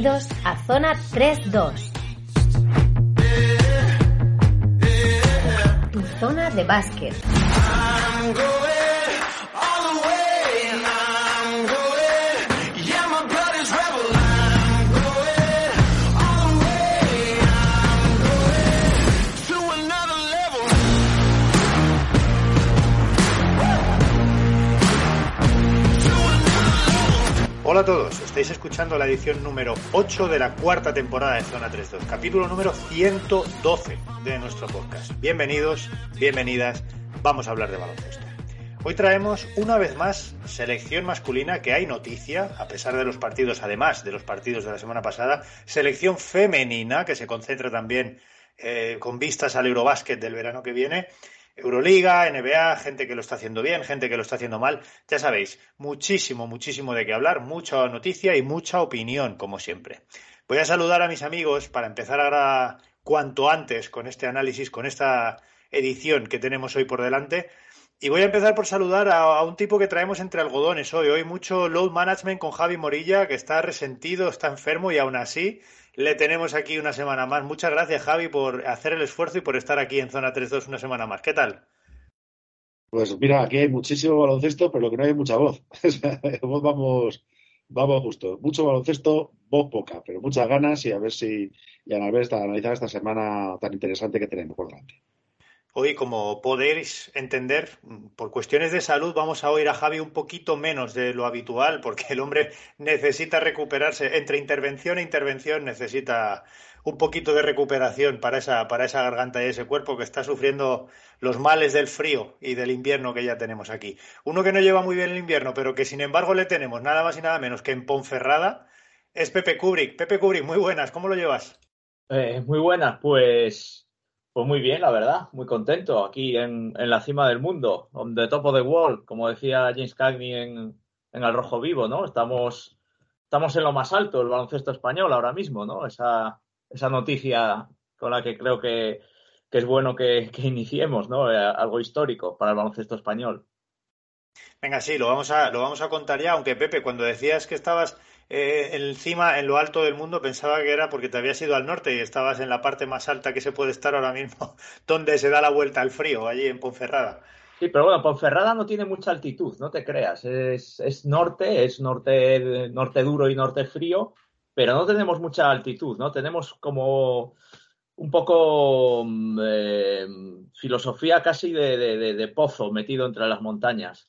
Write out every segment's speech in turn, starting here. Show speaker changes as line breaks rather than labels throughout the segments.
Bienvenidos a Zona 3-2. Tu zona de básquet.
Hola a todos, estáis escuchando la edición número 8 de la cuarta temporada de Zona 32, capítulo número 112 de nuestro podcast. Bienvenidos, bienvenidas, vamos a hablar de baloncesto. Hoy traemos una vez más selección masculina que hay noticia, a pesar de los partidos, además de los partidos de la semana pasada, selección femenina que se concentra también eh, con vistas al Eurobásquet del verano que viene Euroliga, NBA, gente que lo está haciendo bien, gente que lo está haciendo mal. Ya sabéis, muchísimo, muchísimo de qué hablar, mucha noticia y mucha opinión, como siempre. Voy a saludar a mis amigos para empezar ahora cuanto antes con este análisis, con esta edición que tenemos hoy por delante. Y voy a empezar por saludar a, a, un tipo que traemos entre algodones hoy. Hoy mucho load management con Javi Morilla, que está resentido, está enfermo y aún así le tenemos aquí una semana más. Muchas gracias, Javi, por hacer el esfuerzo y por estar aquí en Zona 3-2 una semana más. ¿Qué tal?
Pues mira, aquí hay muchísimo baloncesto, pero lo que no hay mucha voz. voz vamos, vamos justo. Mucho baloncesto, voz poca, pero muchas ganas y a ver si, y a analizar esta semana tan interesante que tenemos por delante.
Hoy, como podéis entender, por cuestiones de salud vamos a oír a Javi un poquito menos de lo habitual, porque el hombre necesita recuperarse. Entre intervención e intervención necesita un poquito de recuperación para esa, para esa garganta y ese cuerpo que está sufriendo los males del frío y del invierno que ya tenemos aquí. Uno que no lleva muy bien el invierno, pero que sin embargo le tenemos nada más y nada menos que en Ponferrada, es Pepe Kubrick. Pepe Kubrick, muy buenas, ¿cómo lo llevas?
Eh, muy buenas, pues pues muy bien, la verdad, muy contento aquí en, en, la cima del mundo, on the top of the world, como decía James Cagney en, en El Rojo Vivo, ¿no? Estamos, estamos en lo más alto, el baloncesto español ahora mismo, ¿no? Esa, esa noticia con la que creo que, que es bueno que, que iniciemos, ¿no? Eh, algo histórico para el baloncesto español.
Venga, sí, lo vamos a, lo vamos a contar ya, aunque Pepe, cuando decías que estabas eh, encima, en lo alto del mundo, pensaba que era porque te habías ido al norte y estabas en la parte más alta que se puede estar ahora mismo, donde se da la vuelta al frío, allí en Ponferrada.
Sí, pero bueno, Ponferrada no tiene mucha altitud, no te creas. Es, es norte, es norte, norte duro y norte frío, pero no tenemos mucha altitud, ¿no? Tenemos como un poco eh, filosofía casi de pozo metido entre las montañas.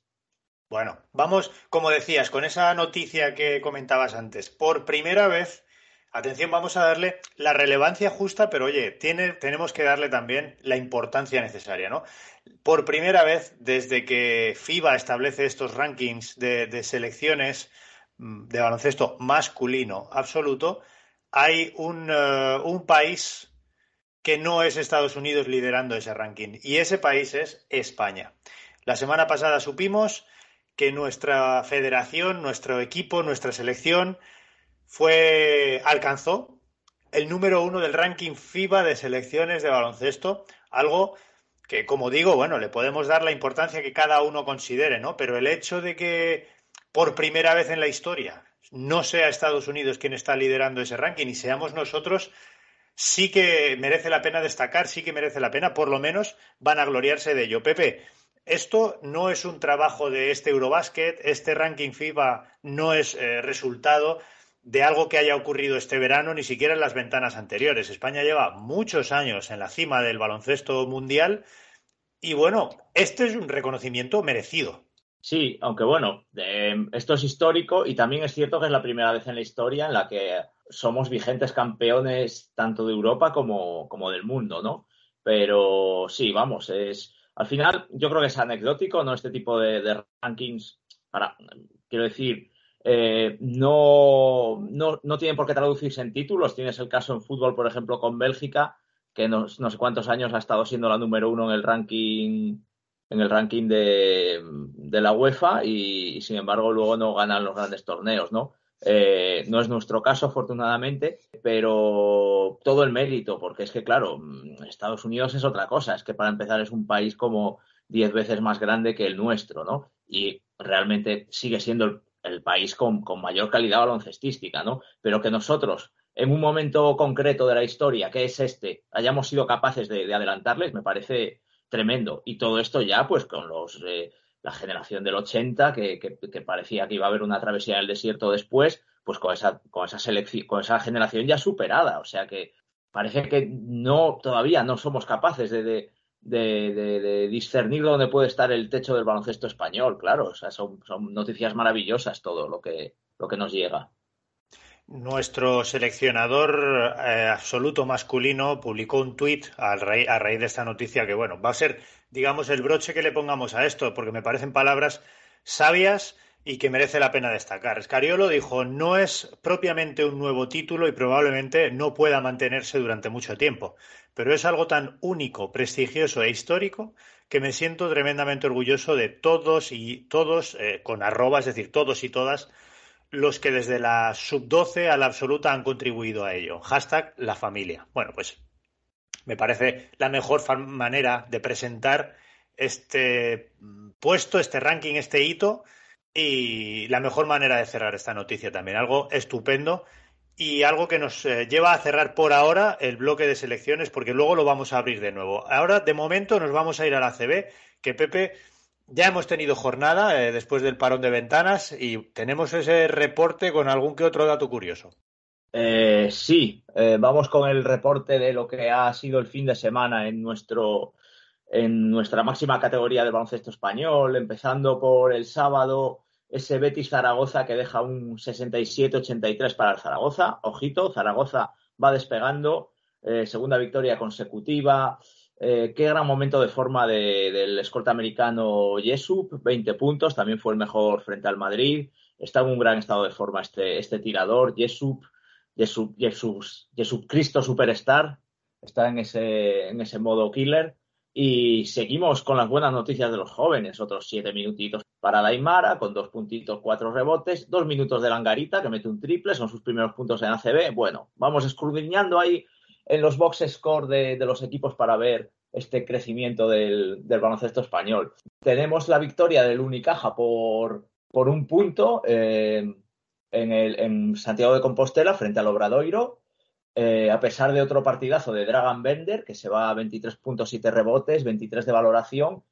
Bueno, vamos, como decías, con esa noticia que comentabas antes. Por primera vez, atención, vamos a darle la relevancia justa, pero oye, tiene, tenemos que darle también la importancia necesaria, ¿no? Por primera vez, desde que FIBA establece estos rankings de, selecciones mm, de baloncesto masculino absoluto, hay uh, un país que no es Estados Unidos liderando ese ranking, y ese país es España. La semana pasada supimos que nuestra federación, nuestro equipo, nuestra selección fue alcanzó el número uno del ranking FIBA de selecciones de baloncesto, algo que, como digo, bueno, le podemos dar la importancia que cada uno considere, ¿no? Pero el hecho de que por primera vez en la historia no sea Estados Unidos quien está liderando ese ranking y seamos nosotros, sí que merece la pena destacar, sí que merece la pena, por lo menos van a gloriarse de ello. Pepe, esto no es un trabajo de este Eurobasket, este ranking FIBA no es eh, resultado de algo que haya ocurrido este verano, ni siquiera en las ventanas anteriores. España lleva muchos años en la cima del baloncesto mundial y bueno, este es un reconocimiento merecido.
Sí, aunque bueno, eh, esto es histórico y también es cierto que es la primera vez en la historia en la que somos vigentes campeones tanto de Europa como, como del mundo, ¿no? Pero sí, vamos, es, al final, yo creo que es anecdótico, ¿no? Este tipo de, rankings, para, quiero decir, eh, no, no, no, tienen por qué traducirse en títulos. Tienes el caso en fútbol, por ejemplo, con Bélgica, que no, no sé cuántos años ha estado siendo la número uno en el ranking en el ranking de, de la UEFA y, y, sin embargo luego no ganan los grandes torneos, ¿no? Eh, no es nuestro caso, afortunadamente, pero todo el mérito, porque es que, claro, Estados Unidos es otra cosa, es que para empezar es un país como diez veces más grande que el nuestro, ¿no? Y realmente sigue siendo el, país con, mayor calidad baloncestística, ¿no? Pero que nosotros, en un momento concreto de la historia, que es este, hayamos sido capaces de, adelantarles, me parece tremendo. Y todo esto ya, pues, con los eh, la generación del 80, que, que, parecía que iba a haber una travesía en el desierto después, pues con esa, con esa selección, con esa generación ya superada. O sea que parece que no, todavía no somos capaces de, de, discernir dónde puede estar el techo del baloncesto español, claro. O sea, son, noticias maravillosas todo lo que, lo que nos llega.
Nuestro seleccionador eh, absoluto masculino publicó un tuit a, raíz, de esta noticia que, bueno, va a ser, digamos, el broche que le pongamos a esto, porque me parecen palabras sabias y que merece la pena destacar. Escariolo dijo, no es propiamente un nuevo título y probablemente no pueda mantenerse durante mucho tiempo, pero es algo tan único, prestigioso e histórico que me siento tremendamente orgulloso de todos y todos, eh, con arroba, es decir, todos y todas, los que desde la sub-12 a la absoluta han contribuido a ello. Hashtag la familia. Bueno, pues me parece la mejor manera de presentar este puesto, este ranking, este hito y la mejor manera de cerrar esta noticia también. Algo estupendo y algo que nos eh, lleva a cerrar por ahora el bloque de selecciones porque luego lo vamos a abrir de nuevo. Ahora, de momento, nos vamos a ir a la CB, que Pepe, ya hemos tenido jornada eh, después del parón de ventanas y tenemos ese reporte con algún que otro dato curioso.
Eh, sí, vamos con el reporte de lo que ha sido el fin de semana en nuestro en nuestra máxima categoría del baloncesto español, empezando por el sábado ese Betis Zaragoza que deja un 67-83 para el Zaragoza. Ojito, Zaragoza va despegando, eh, segunda victoria consecutiva. Eh, qué gran momento de forma del escolta americano Jesup, 20 puntos, también fue el mejor frente al Madrid. Está en un gran estado de forma este, este tirador, Jesup, Jesup, Jesup, Cristo Superstar, está en ese, en ese modo killer. Y seguimos con las buenas noticias de los jóvenes. Otros siete minutitos para Daimara, con dos puntitos, cuatro rebotes, dos minutos de Langarita, que mete un triple, son sus primeros puntos en ACB. Bueno, vamos escudriñando ahí en los box score de, los equipos para ver este crecimiento del, baloncesto español. Tenemos la victoria del Unicaja por, por un punto eh, en, Santiago de Compostela frente al Obradoiro eh, a pesar de otro partidazo de Dragon Bender, que se va a 23.7 rebotes, 23 de valoración,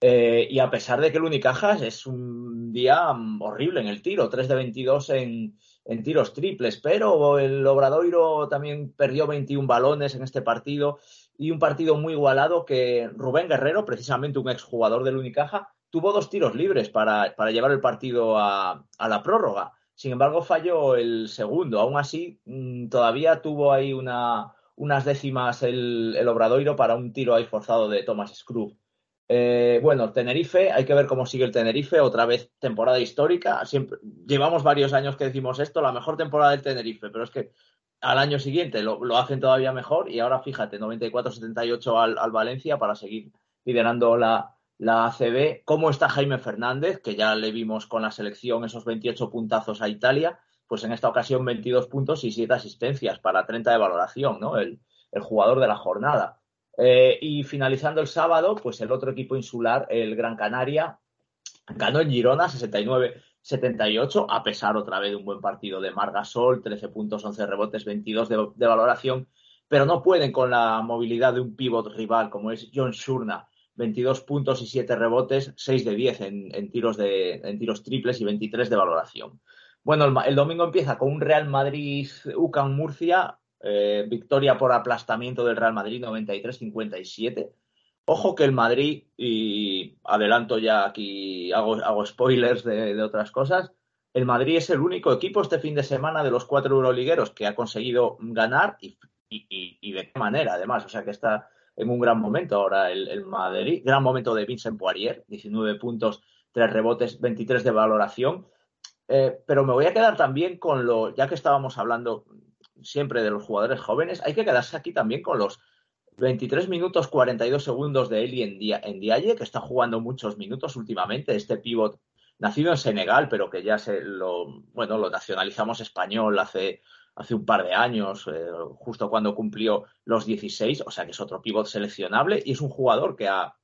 eh, y a pesar de que el Unicajas es un día horrible en el tiro, 3 de 22 en, tiros triples, pero el Obradoiro también perdió 21 balones en este partido y un partido muy igualado que Rubén Guerrero, precisamente un exjugador del Unicaja, tuvo dos tiros libres para, llevar el partido a la prórroga. Sin embargo, falló el segundo. Aún así, mm, todavía tuvo ahí una, unas décimas el, Obradoiro para un tiro ahí forzado de Thomas Scrooge. Eh, bueno, Tenerife, hay que ver cómo sigue el Tenerife, otra vez temporada histórica. Llevamos varios años que decimos esto, la mejor temporada del Tenerife, pero es que al año siguiente lo, hacen todavía mejor y ahora fíjate, 94-78 al, al Valencia para seguir liderando la, la ACB, cómo está Jaime Fernández, que ya le vimos con la selección esos 28 puntazos a Italia, pues en esta ocasión 22 puntos y 7 asistencias para 30 de valoración, ¿no? El, jugador de la jornada. Eh, y finalizando el sábado, pues el otro equipo insular, el Gran Canaria, ganó en Girona 69-78, a pesar otra vez de un buen partido de Margasol, 13 puntos, 11 rebotes, 22 de, valoración, pero no pueden con la movilidad de un pívot rival como es John Shurna, 22 puntos y 7 rebotes, 6 de 10 en, tiros, de, en tiros triples y 23 de valoración. Bueno, el, domingo empieza con un Real Madrid-UCAN Murcia, eh, victoria por aplastamiento del Real Madrid 93-57. Ojo que el Madrid, y adelanto ya aquí, hago, hago spoilers de, otras cosas, el Madrid es el único equipo este fin de semana de los cuatro euroligueros que ha conseguido ganar y, y de qué manera, además. O sea que está, en un gran momento ahora el, Madrid. Gran momento de Vincent Poirier, 19 puntos, 3 rebotes, 23 de valoración. Eh, pero me voy a quedar también con lo, ya que estábamos hablando siempre de los jugadores jóvenes, hay que quedarse aquí también con los 23 minutos 42 segundos de Eli en, en Diaye, que está jugando muchos minutos últimamente, este pivot nacido en Senegal, pero que ya se lo, bueno, lo nacionalizamos español hace hace un par de años, eh, justo cuando cumplió los 16, o sea que es otro pivot seleccionable y es un jugador que ha,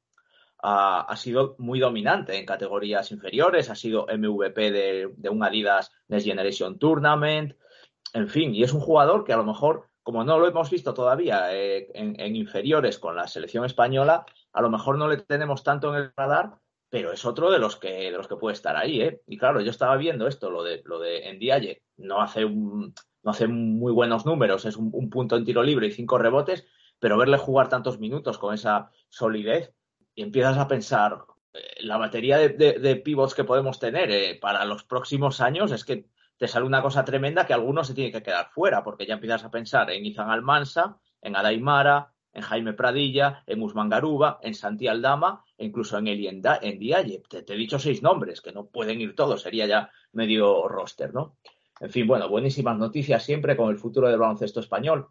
ha, sido muy dominante en categorías inferiores, ha sido MVP de, un Adidas Next Generation Tournament, en fin, y es un jugador que a lo mejor, como no lo hemos visto todavía eh, en, inferiores con la selección española, a lo mejor no le tenemos tanto en el radar, pero es otro de los que, de los que puede estar ahí, ¿eh? Y claro, yo estaba viendo esto, lo de, lo de no hace, no hace muy buenos números, es un, punto en tiro libre y cinco rebotes, pero verle jugar tantos minutos con esa solidez, y empiezas a pensar, eh, la batería de, de, pivots que podemos tener eh, para los próximos años es que te sale una cosa tremenda que algunos se tienen que quedar fuera, porque ya empiezas a pensar en Izan Almansa, en Adaimara, en Jaime Pradilla, en Usman Garuba, en Santi Aldama e incluso en Eli en Diaye. Te, he dicho seis nombres, que no pueden ir todos, sería ya medio roster, ¿no? En fin, bueno, buenísimas noticias siempre con el futuro del baloncesto español.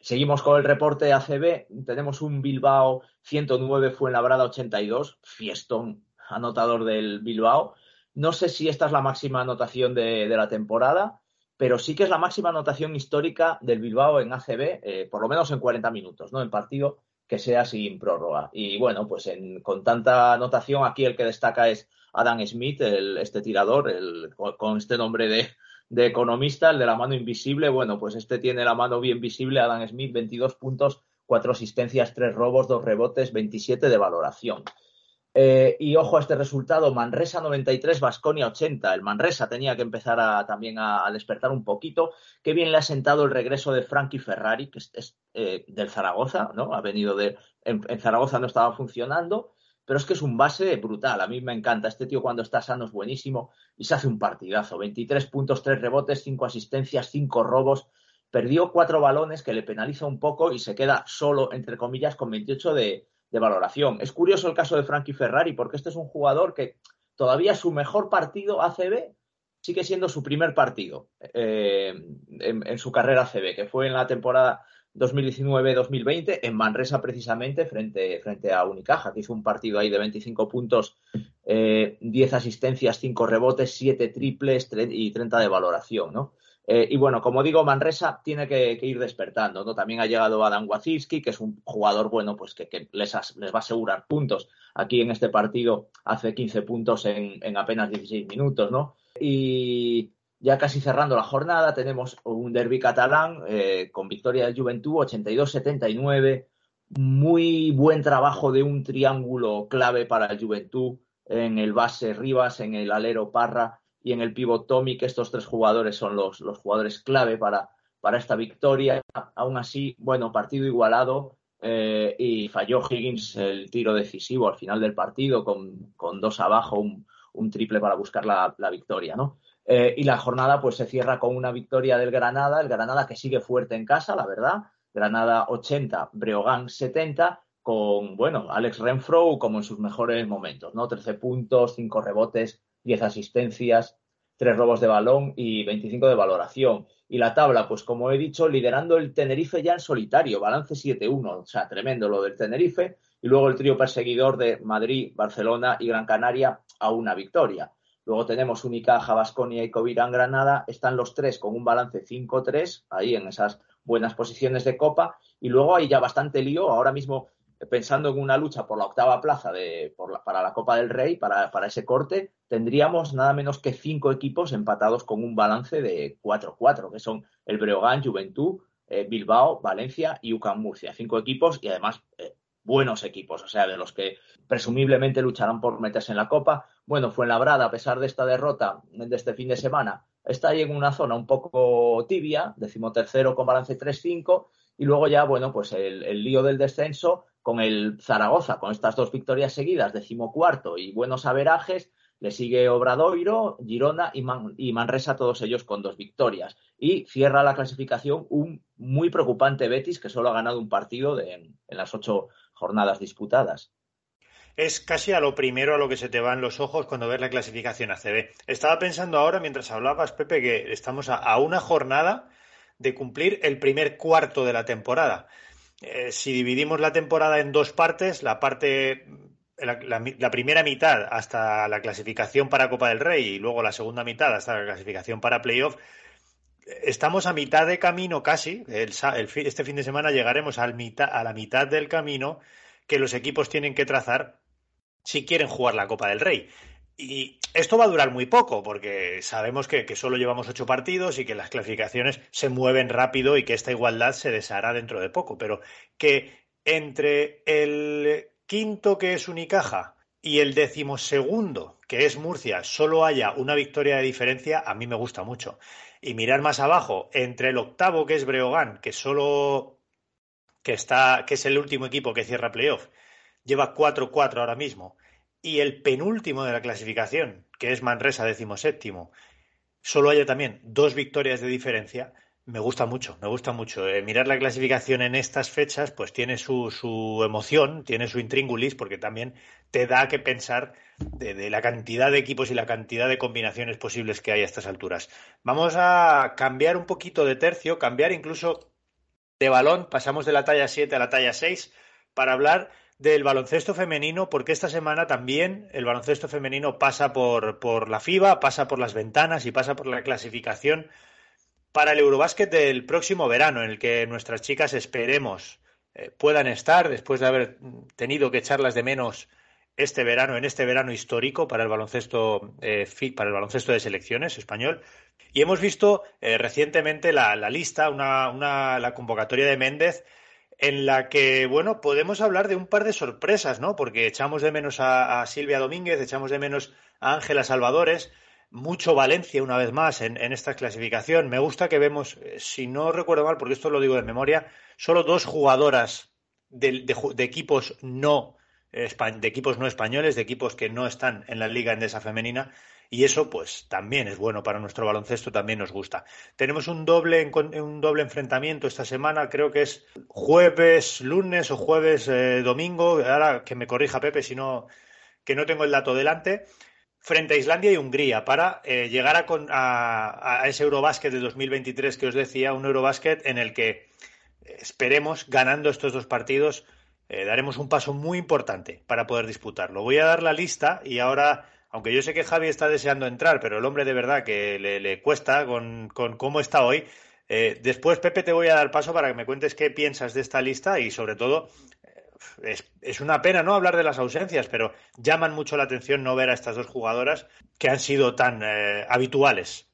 Seguimos con el reporte ACB. Tenemos un Bilbao 109, fue en Labrada 82, fiestón anotador del Bilbao. No sé si esta es la máxima anotación de la temporada pero sí que es la máxima anotación histórica del Bilbao en ACB, eh, por lo menos en 40 minutos, ¿no? En partido que sea sin prórroga. Y bueno, pues con tanta anotación, aquí el que destaca es Adam Smith, este tirador, con este nombre de, de, economista, el de la mano invisible. Bueno, pues este tiene la mano bien visible, Adam Smith, 22 puntos, 4 asistencias, 3 robos, 2 rebotes, 27 de valoración. Eh, y ojo a este resultado, Manresa 93, Basconia 80. El Manresa tenía que empezar también a, despertar un poquito. Qué bien le ha sentado el regreso de Frankie Ferrari, que es, eh, del Zaragoza, ¿no? Ha venido de. En, Zaragoza no estaba funcionando, pero es que es un base brutal. A mí me encanta. Este tío cuando está sano es buenísimo y se hace un partidazo. 23 puntos, 3 rebotes, 5 asistencias, 5 robos. Perdió 4 balones que le penaliza un poco y se queda solo, entre comillas, con 28 de de valoración. Es curioso el caso de Frankie Ferrari, porque este es un jugador que todavía su mejor partido ACB sigue siendo su primer partido eh, en, su carrera ACB, que fue en la temporada 2019-2020 en Manresa precisamente frente, frente a Unicaja, que hizo un partido ahí de 25 puntos, 10 eh, asistencias, 5 rebotes, 7 triples y 30 de valoración, ¿no? Eh, y bueno, como digo, Manresa tiene que, ir despertando, ¿no? También ha llegado Adam Wazinski, que es un jugador, bueno, pues que, les, les, va a asegurar puntos. Aquí en este partido hace 15 puntos en, apenas 16 minutos, ¿no? Y ya casi cerrando la jornada, tenemos un derby catalán eh, con victoria del Juventud, 82-79. Muy buen trabajo de un triángulo clave para el Juventud en el base Rivas, en el alero Parra y en el pivot Tommy, que estos tres jugadores son los, los jugadores clave para, para esta victoria. Aún así, bueno, partido igualado eh, y falló Higgins el tiro decisivo al final del partido con, dos abajo, un, triple para buscar la, victoria, ¿no? Eh, y la jornada pues se cierra con una victoria del Granada, el Granada que sigue fuerte en casa, la verdad. Granada 80, Breogán 70, con, bueno, Alex Renfro como en sus mejores momentos, ¿no? 13 puntos, 5 rebotes, 10 asistencias, 3 robos de balón y 25 de valoración. Y la tabla, pues como he dicho, liderando el Tenerife ya en solitario, balance 7-1, o sea, tremendo lo del Tenerife. Y luego el trío perseguidor de Madrid, Barcelona y Gran Canaria a una victoria. Luego tenemos Unicaja, Basconia y Covirán Granada. Están los tres con un balance 5-3, ahí en esas buenas posiciones de Copa. Y luego hay ya bastante lío. Ahora mismo pensando en una lucha por la octava plaza de, para la Copa del Rey, para, ese corte, tendríamos nada menos que cinco equipos empatados con un balance de 4-4, que son el Breogán, Juventud, eh, Bilbao, Valencia y UCAM Murcia. Cinco equipos y además eh, buenos equipos, o sea, de los que presumiblemente lucharán por meterse en la Copa. Bueno, fue en Labrada, a pesar de esta derrota de este fin de semana, está ahí en una zona un poco tibia, decimotercero con balance 3-5, y luego ya, bueno, pues el lío del descenso con el Zaragoza, con estas dos victorias seguidas, decimocuarto y buenos averajes, le sigue Obradoiro, Girona y, Manresa, todos ellos con dos victorias. Y cierra la clasificación un muy preocupante Betis, que solo ha ganado un partido en las ocho jornadas disputadas.
Es casi a lo primero a lo que se te van los ojos cuando ves la clasificación ACB. Estaba pensando ahora, mientras hablabas, Pepe, que estamos a una jornada de cumplir el primer cuarto de la temporada. Eh, si dividimos la temporada en dos partes, la parte la, primera mitad hasta la clasificación para Copa del Rey y luego la segunda mitad hasta la clasificación para playoff, estamos a mitad de camino casi. este fin de semana llegaremos a la mitad del camino que los equipos tienen que trazar si quieren jugar la Copa del Rey. Y esto va a durar muy poco, porque sabemos que, solo llevamos ocho partidos y que las clasificaciones se mueven rápido y que esta igualdad se deshará dentro de poco. Pero que entre el quinto, que es Unicaja, y el decimosegundo, que es Murcia, solo haya una victoria de diferencia, a mí me gusta mucho. Y mirar más abajo, entre el octavo, que es Breogán, que solo que está, que es el último equipo que cierra playoff, lleva 4-4 ahora mismo y el penúltimo de la clasificación, que es Manresa, decimoséptimo, solo haya también dos victorias de diferencia, me gusta mucho, me gusta mucho. Eh, mirar la clasificación en estas fechas, pues tiene su, su, emoción, tiene su intríngulis, porque también te da que pensar de, de, la cantidad de equipos y la cantidad de combinaciones posibles que hay a estas alturas. Vamos a cambiar un poquito de tercio, cambiar incluso de balón, pasamos de la talla 7 a la talla 6 para hablar del baloncesto femenino, porque esta semana también el baloncesto femenino pasa por, por la FIBA, pasa por las ventanas y pasa por la clasificación para el Eurobásquet del próximo verano, en el que nuestras chicas esperemos eh, puedan estar después de haber tenido que echarlas de menos este verano, en este verano histórico para el baloncesto, eh, para el baloncesto de selecciones español. Y hemos visto eh, recientemente la, la lista, una, una, la convocatoria de Méndez en la que, bueno, podemos hablar de un par de sorpresas, ¿no? Porque echamos de menos a, Silvia Domínguez, echamos de menos a Ángela Salvadores, mucho Valencia una vez más en, en, esta clasificación. Me gusta que vemos, eh, si no recuerdo mal, porque esto lo digo de memoria, solo dos jugadoras de, de, equipos no de equipos no españoles, de equipos que no están en la liga endesa femenina, y eso pues también es bueno para nuestro baloncesto, también nos gusta. Tenemos un doble, un doble enfrentamiento esta semana, creo que es jueves, lunes o jueves, eh, domingo, ahora que me corrija Pepe si no, que no tengo el dato delante, frente a Islandia y Hungría para eh, llegar a, a, a ese Eurobásquet de 2023 que os decía, un Eurobásquet en el que esperemos, ganando estos dos partidos, eh, daremos un paso muy importante para poder disputarlo. Voy a dar la lista y ahora aunque yo sé que Javi está deseando entrar, pero el hombre de verdad que le, cuesta con, con, cómo está hoy. Eh, después, Pepe, te voy a dar paso para que me cuentes qué piensas de esta lista y, sobre todo, eh, es, es, una pena no hablar de las ausencias, pero llaman mucho la atención no ver a estas dos jugadoras que han sido tan eh, habituales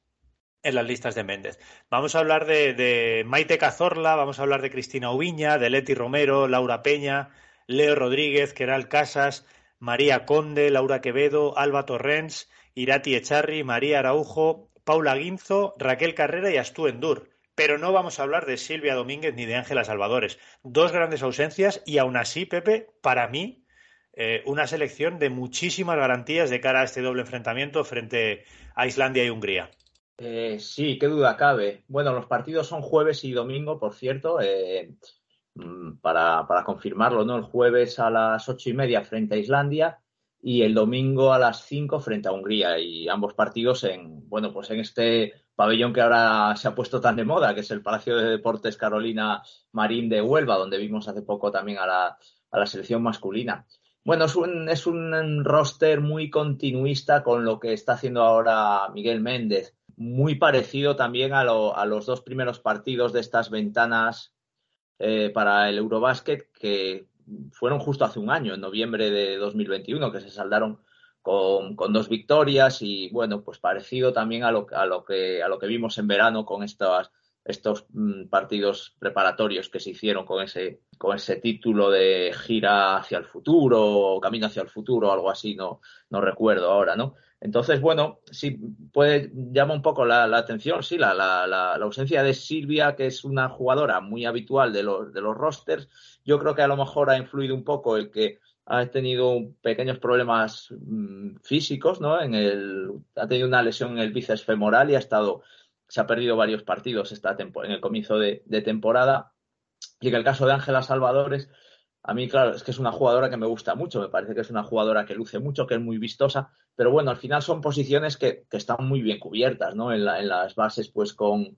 en las listas de Méndez. Vamos a hablar de, de, Maite Cazorla, vamos a hablar de Cristina Ubiña, de Leti Romero, Laura Peña, Leo Rodríguez, Keral Casas, María Conde, Laura Quevedo, Alba Torrens, Irati Echarri, María Araujo, Paula Guinzo, Raquel Carrera y Astú Endur. Pero no vamos a hablar de Silvia Domínguez ni de Ángela Salvadores. Dos grandes ausencias y aún así, Pepe, para mí, eh, una selección de muchísimas garantías de cara a este doble enfrentamiento frente a Islandia y Hungría.
Eh, sí, qué duda cabe. Bueno, los partidos son jueves y domingo, por cierto. Eh, para, para, confirmarlo, ¿no? El jueves a las ocho y media frente a Islandia y el domingo a las cinco frente a Hungría. Y ambos partidos en, bueno, pues en este pabellón que ahora se ha puesto tan de moda, que es el Palacio de Deportes Carolina Marín de Huelva, donde vimos hace poco también a la, a la selección masculina. Bueno, es un, es un roster muy continuista con lo que está haciendo ahora Miguel Méndez. Muy parecido también a, lo, a los dos primeros partidos de estas ventanas eh, para el Eurobásquet que fueron justo hace un año, en noviembre de 2021, que se saldaron con, con dos victorias y bueno, pues parecido también a lo, a lo, que, a lo que vimos en verano con estas, estos mm, partidos preparatorios que se hicieron con ese, con ese título de gira hacia el futuro o camino hacia el futuro algo así, no, no recuerdo ahora, ¿no? Entonces, bueno, sí puede llama un poco la, atención, sí, la, la, la, ausencia de Silvia, que es una jugadora muy habitual de los, de los rosters. Yo creo que a lo mejor ha influido un poco el que ha tenido pequeños problemas mmm, físicos, ¿no? En el, ha tenido una lesión en el bíceps femoral y ha estado, se ha perdido varios partidos esta en el comienzo de, de temporada. Y en el caso de Ángela Salvadores, a mí, claro, es que es una jugadora que me gusta mucho, me parece que es una jugadora que luce mucho, que es muy vistosa, pero bueno, al final son posiciones que, que están muy bien cubiertas, ¿no? En, la, en las bases, pues con,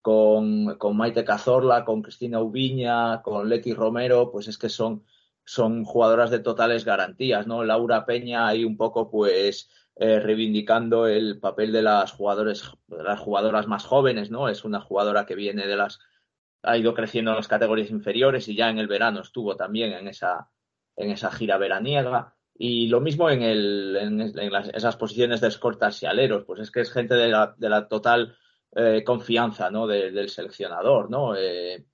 con, con, Maite Cazorla, con Cristina Ubiña, con Leti Romero, pues es que son, son jugadoras de totales garantías, ¿no? Laura Peña ahí un poco, pues, eh, reivindicando el papel de las jugadores, de las jugadoras más jóvenes, ¿no? Es una jugadora que viene de las ha ido creciendo en las categorías inferiores y ya en el verano estuvo también en esa, en esa gira veraniega. Y lo mismo en, el, en, esas posiciones de escortas y aleros, pues es que es gente de la, de la total eh, confianza ¿no? del seleccionador, ¿no? Eh,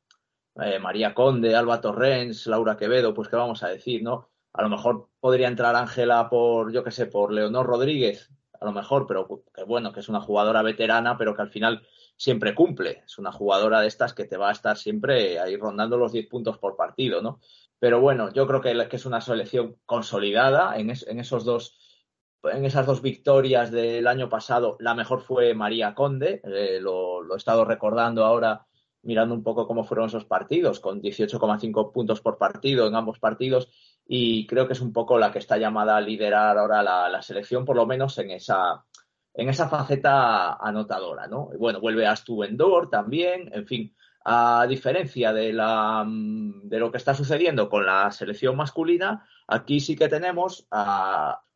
eh, María Conde, Alba Torrens, Laura Quevedo, pues qué vamos a decir, ¿no? A lo mejor podría entrar Ángela por, yo qué sé, por Leonor Rodríguez, a lo mejor, pero que bueno, que es una jugadora veterana, pero que al final siempre cumple. Es una jugadora de estas que te va a estar siempre ahí rondando los 10 puntos por partido, ¿no? Pero bueno, yo creo que, es una selección consolidada en, esos dos en esas dos victorias del año pasado, la mejor fue María Conde, eh, lo, lo, he estado recordando ahora mirando un poco cómo fueron esos partidos, con 18,5 puntos por partido en ambos partidos, y creo que es un poco la que está llamada a liderar ahora la, selección, por lo menos en esa, en esa faceta anotadora, ¿no? bueno, vuelve a Stubendor también, en fin, a diferencia de, la, de lo que está sucediendo con la selección masculina, aquí sí que tenemos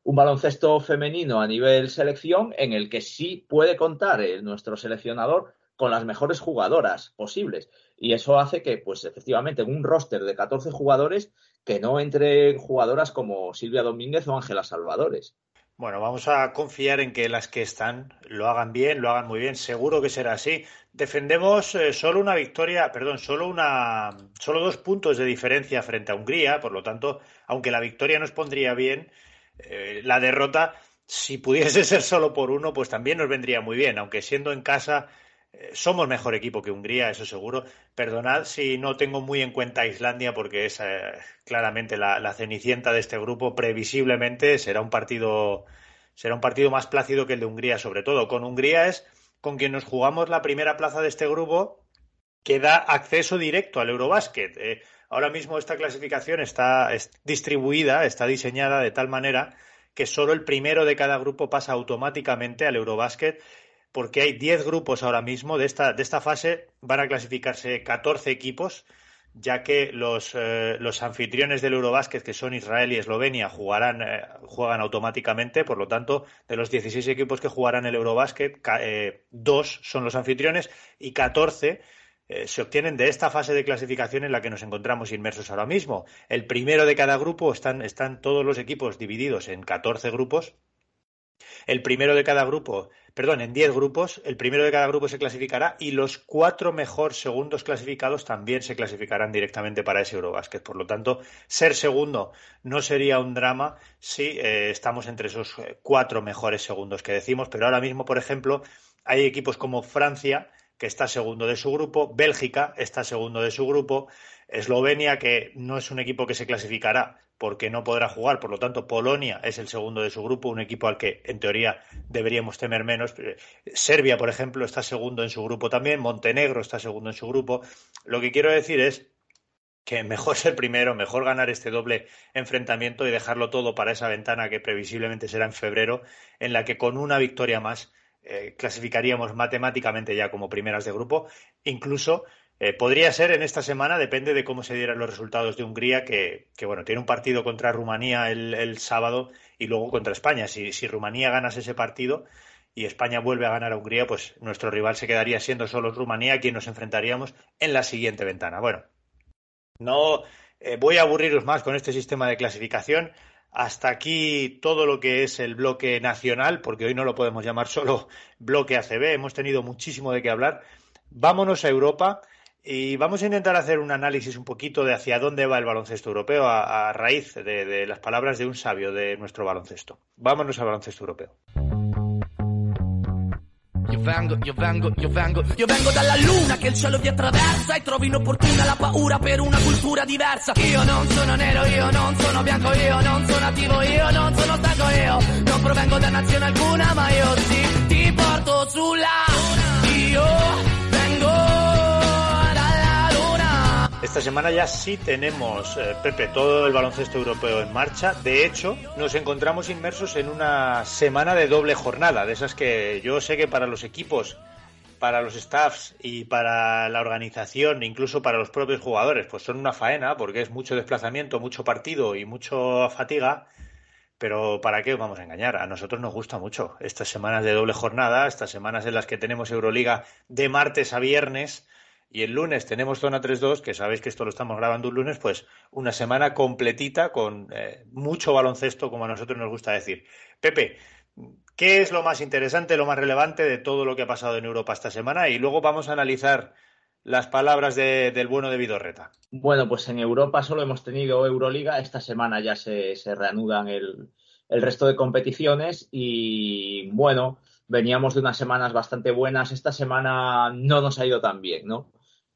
un baloncesto femenino a nivel selección en el que sí puede contar nuestro seleccionador con las mejores jugadoras posibles. Y eso hace que, pues efectivamente, en un roster de 14 jugadores, que no entren jugadoras como Silvia Domínguez o Ángela Salvadores.
Bueno, vamos a confiar en que las que están lo hagan bien, lo hagan muy bien. Seguro que será así. Defendemos eh, solo una victoria, perdón, solo una, solo dos puntos de diferencia frente a Hungría. Por lo tanto, aunque la victoria nos pondría bien, eh, la derrota, si pudiese ser solo por uno, pues también nos vendría muy bien. Aunque siendo en casa somos mejor equipo que Hungría, eso seguro. Perdonad si no tengo muy en cuenta Islandia porque es eh, claramente la, cenicienta de este grupo. Previsiblemente será un partido será un partido más plácido que el de Hungría, sobre todo. Con Hungría es con quien nos jugamos la primera plaza de este grupo que da acceso directo al Eurobásquet. Eh, ahora mismo esta clasificación está distribuida, está diseñada de tal manera que solo el primero de cada grupo pasa automáticamente al Eurobásquet porque hay 10 grupos ahora mismo. De esta, de esta fase van a clasificarse 14 equipos, ya que los, eh, los anfitriones del Eurobásquet, que son Israel y Eslovenia, jugarán, eh, juegan automáticamente. Por lo tanto, de los 16 equipos que jugarán el Eurobásquet, eh, dos son los anfitriones y 14 se obtienen de esta fase de clasificación en la que nos encontramos inmersos ahora mismo. El primero de cada grupo están, están todos los equipos divididos en 14 grupos. El primero de cada grupo perdón, en 10 grupos. El primero de cada grupo se clasificará y los cuatro mejor segundos clasificados también se clasificarán directamente para ese Eurobásquet. Por lo tanto, ser segundo no sería un drama si eh, estamos entre esos eh, cuatro mejores segundos que decimos. Pero ahora mismo, por ejemplo, hay equipos como Francia, que está segundo de su grupo, Bélgica está segundo de su grupo, Eslovenia, que no es un equipo que se clasificará porque no podrá jugar. Por lo tanto, Polonia es el segundo de su grupo, un equipo al que en teoría deberíamos temer menos. Serbia, por ejemplo, está segundo en su grupo también. Montenegro está segundo en su grupo. Lo que quiero decir es que mejor ser primero, mejor ganar este doble enfrentamiento y dejarlo todo para esa ventana que previsiblemente será en febrero, en la que con una victoria más eh, clasificaríamos matemáticamente ya como primeras de grupo, incluso eh, podría ser en esta semana, depende de cómo se dieran los resultados de Hungría, que, bueno, tiene un partido contra Rumanía el, sábado y luego contra España. Si, Rumanía ganas ese partido y España vuelve a ganar a Hungría, pues nuestro rival se quedaría siendo solo Rumanía, a quien nos enfrentaríamos en la siguiente ventana. Bueno, no eh, voy a aburriros más con este sistema de clasificación. Hasta aquí todo lo que es el bloque nacional, porque hoy no lo podemos llamar solo bloque ACB. Hemos tenido muchísimo de qué hablar. Vámonos a Europa y vamos a intentar hacer un análisis un poquito de hacia dónde va el baloncesto europeo a, raíz de, las palabras de un sabio de nuestro baloncesto. Vámonos al baloncesto europeo. Io vengo, io vengo, io vengo, io vengo dalla luna che il cielo vi attraversa e trovo inopportuna la paura per una cultura diversa. Io non sono nero, io non sono bianco, io non sono attivo, io non sono stanco, io non provengo da nazione alcuna, ma io sì, ti porto sulla Io Esta semana ya sí tenemos, eh, Pepe, todo el baloncesto europeo en marcha. De hecho, nos encontramos inmersos en una semana de doble jornada, de esas que yo sé que para los equipos, para los staffs y para la organización, incluso para los propios jugadores, pues son una faena, porque es mucho desplazamiento, mucho partido y mucha fatiga. Pero ¿para qué os vamos a engañar? A nosotros nos gusta mucho estas semanas de doble jornada, estas semanas en las que tenemos Euroliga de martes a viernes y el lunes tenemos zona 3-2, que sabéis que esto lo estamos grabando un lunes, pues una semana completita con eh, mucho baloncesto, como a nosotros nos gusta decir. Pepe, ¿qué es lo más interesante, lo más relevante de todo lo que ha pasado en Europa esta semana? Y luego vamos a analizar las palabras del bueno de Vidorreta.
Bueno, pues en Europa solo hemos tenido Euroliga. Esta semana ya se, reanudan el, resto de competiciones y bueno, veníamos de unas semanas bastante buenas. Esta semana no nos ha ido tan bien, ¿no?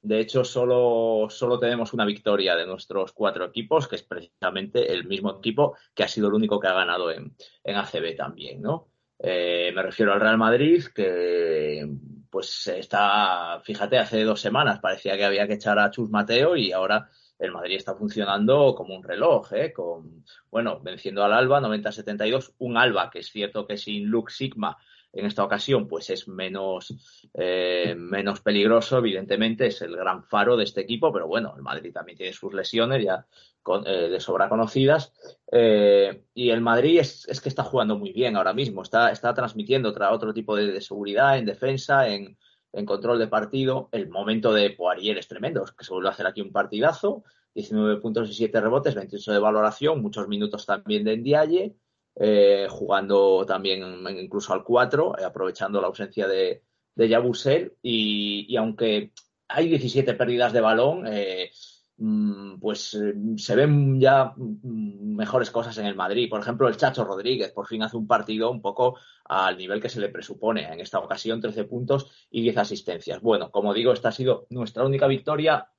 De hecho, solo, solo tenemos una victoria de nuestros cuatro equipos, que es precisamente el mismo equipo que ha sido el único que ha ganado en, en ACB también, ¿no? Eh, me refiero al Real Madrid, que pues está, fíjate, hace dos semanas parecía que había que echar a Chus Mateo y ahora el Madrid está funcionando como un reloj, ¿eh? con, bueno, venciendo al Alba 90-72, un Alba que es cierto que sin Luke Sigma en esta ocasión pues es menos, eh, menos peligroso, evidentemente, es el gran faro de este equipo, pero bueno, el Madrid también tiene sus lesiones ya eh, de sobra conocidas. Eh, y el Madrid es, que está jugando muy bien ahora mismo, está, está transmitiendo otra, otro tipo de, seguridad en defensa, en, control de partido. El momento de Poirier es tremendo, que se vuelve a hacer aquí un partidazo. 19 puntos y 7 rebotes, 28 de valoración, muchos minutos también de Ndiaye, eh, jugando también incluso al 4, aprovechando la ausencia de, de Yabusel. Y, y, aunque hay 17 pérdidas de balón, eh, Mm, pues eh, se ven ya mm, mejores cosas en el Madrid. Por ejemplo, el Chacho Rodríguez por fin hace un partido un poco al nivel que se le presupone. En esta ocasión, 13 puntos y 10 asistencias. Bueno, como digo, esta ha sido nuestra única victoria.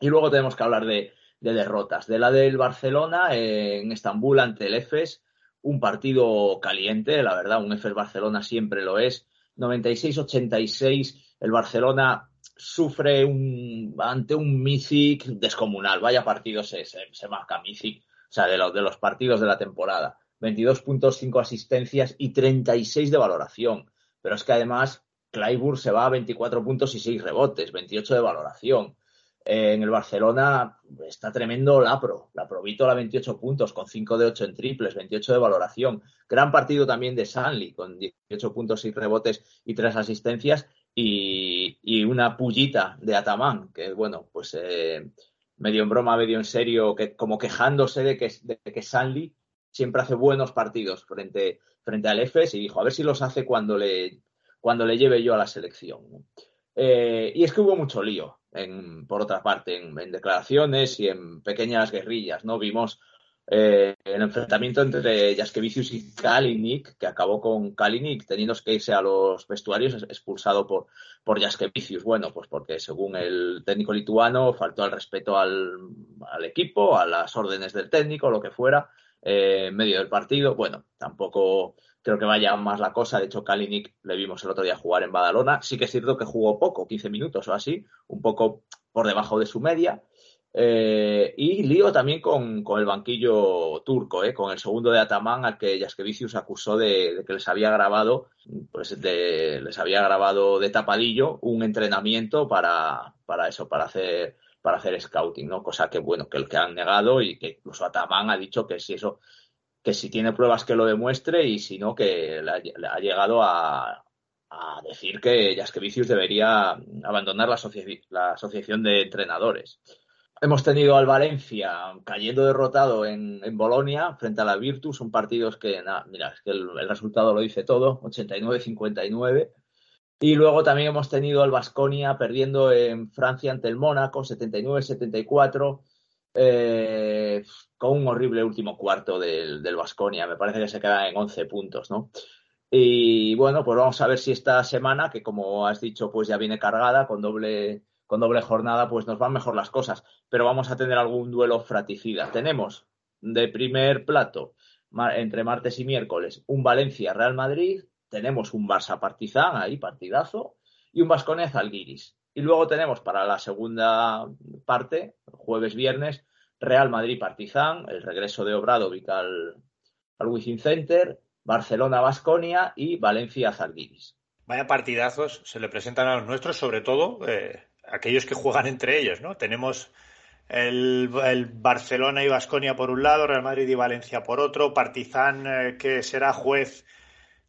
Y luego tenemos que hablar de, derrotas. De la del Barcelona en Estambul ante el EFES. Un partido caliente, la verdad, un EFES Barcelona siempre lo es. 96-86, el Barcelona sufre un, ante un Mythic descomunal. Vaya partido se, se, marca Mythic, o sea, de, los de los partidos de la temporada. 22 puntos, 5 asistencias y 36 de valoración. Pero es que además Clyburn se va a 24 puntos y 6 rebotes, 28 de valoración. En el Barcelona está tremendo Lapro. Lapro Vítola 28 puntos con 5 de 8 en triples, 28 de valoración. Gran partido también de Sanli con 18 puntos, y rebotes y 3 asistencias y, una pullita de Atamán, que bueno, pues eh, medio en broma, medio en serio, que, como quejándose de que, de que Sanli siempre hace buenos partidos frente, frente al EFES y dijo, a ver si los hace cuando le, cuando le lleve yo a la selección. Eh, y es que hubo mucho lío, en, por otra parte, en, en, declaraciones y en pequeñas guerrillas, ¿no? Vimos eh, el enfrentamiento entre Jaskevicius y Kalinic, que acabó con Kalinic teniendo que irse a los vestuarios expulsado por, por Jaskevicius. Bueno, pues porque según el técnico lituano faltó al respeto al, equipo, a las órdenes del técnico, lo que fuera, eh, en medio del partido. Bueno, tampoco creo que vaya más la cosa. De hecho, Kalinic le vimos el otro día jugar en Badalona. Sí que es cierto que jugó poco, 15 minutos o así, un poco por debajo de su media. Eh, y lío también con, el banquillo turco, eh, con el segundo de Ataman, al que Jaskevicius acusó de, que les había grabado, pues les había grabado de tapadillo un entrenamiento para, para eso, para hacer, para hacer scouting, ¿no? Cosa que bueno, que el que han negado y que incluso Ataman ha dicho que si eso, que si tiene pruebas que lo demuestre y si no, que le ha, llegado a, decir que Jaskevicius debería abandonar la, asociación de entrenadores. Hemos tenido al Valencia cayendo derrotado en, Bolonia frente a la Virtus, son partidos que, mira, es que el, resultado lo dice todo, 89-59. Y luego también hemos tenido al Vasconia perdiendo en Francia ante el Mónaco, 79-74, eh, con un horrible último cuarto del Vasconia. Me parece que se queda en 11 puntos, ¿no? Y bueno, pues vamos a ver si esta semana, que como has dicho, pues ya viene cargada con doble jornada, pues nos van mejor las cosas. Pero vamos a tener algún duelo fraticida. Tenemos de primer plato, entre martes y miércoles, un Valencia-Real Madrid. Tenemos un Barça-Partizan, ahí, partidazo. Y un Vasconez-Alguiris. Y luego tenemos para la segunda parte, jueves-viernes, Real Madrid-Partizan, el regreso de Obradovic al, al Wizzing Center, Barcelona-Basconia y Valencia-Zalgiris.
Vaya partidazos se le presentan a los nuestros, sobre todo eh, aquellos que juegan entre ellos, ¿no? Tenemos el, Barcelona y Vasconia por un lado, Real Madrid y Valencia por otro, Partizan eh, que será juez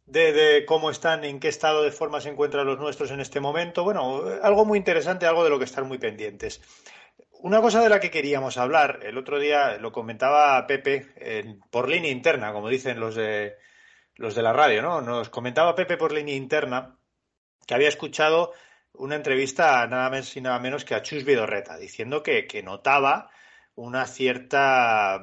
de, cómo están, en qué estado de forma se encuentran los nuestros en este momento. Bueno, algo muy interesante, algo de lo que estar muy pendientes. Una cosa de la que queríamos hablar, el otro día lo comentaba Pepe por línea interna, como dicen los de, los de la radio, ¿no? Nos comentaba Pepe por línea interna que había escuchado una entrevista nada más y nada menos que a Chus Vidorreta, diciendo que, que notaba una cierta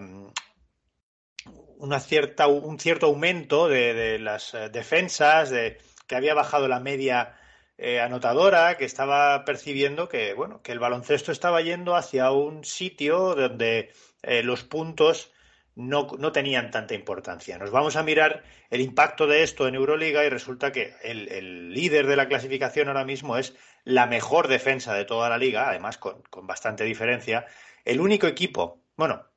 una cierta, un cierto aumento de, las eh, defensas, de que había bajado la media eh, anotadora, que estaba percibiendo que, bueno, que el baloncesto estaba yendo hacia un sitio donde eh, los puntos no, no, tenían tanta importancia. Nos vamos a mirar el impacto de esto en Euroliga y resulta que el, el líder de la clasificación ahora mismo es la mejor defensa de toda la liga, además con, con bastante diferencia. El único equipo, bueno,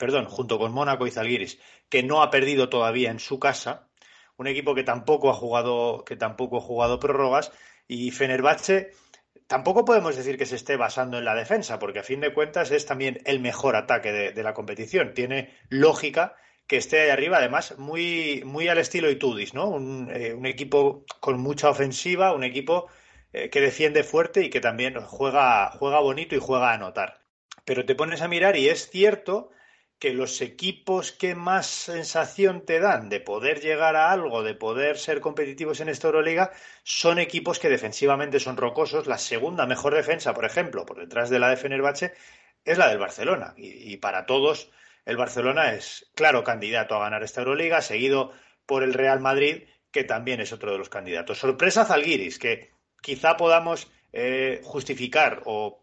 perdón, junto con Mónaco y Zalgiris, que no ha perdido todavía en su casa, un equipo que tampoco ha jugado, que tampoco ha jugado prórrogas, y Fenerbahce tampoco podemos decir que se esté basando en la defensa, porque a fin de cuentas es también el mejor ataque de, la competición. Tiene lógica que esté ahí arriba, además, muy, muy al estilo Itudis, ¿no? Un, eh, equipo con mucha ofensiva, un equipo eh, que defiende fuerte y que también juega, juega bonito y juega a anotar. Pero te pones a mirar y es cierto que los equipos que más sensación te dan de poder llegar a algo, de poder ser competitivos en esta Euroliga, son equipos que defensivamente son rocosos. La segunda mejor defensa, por ejemplo, por detrás de la de Fenerbahce, es la del Barcelona. Y, para todos, el Barcelona es claro candidato a ganar esta Euroliga, seguido por el Real Madrid, que también es otro de los candidatos. Sorpresa Zalgiris, que quizá podamos eh, justificar o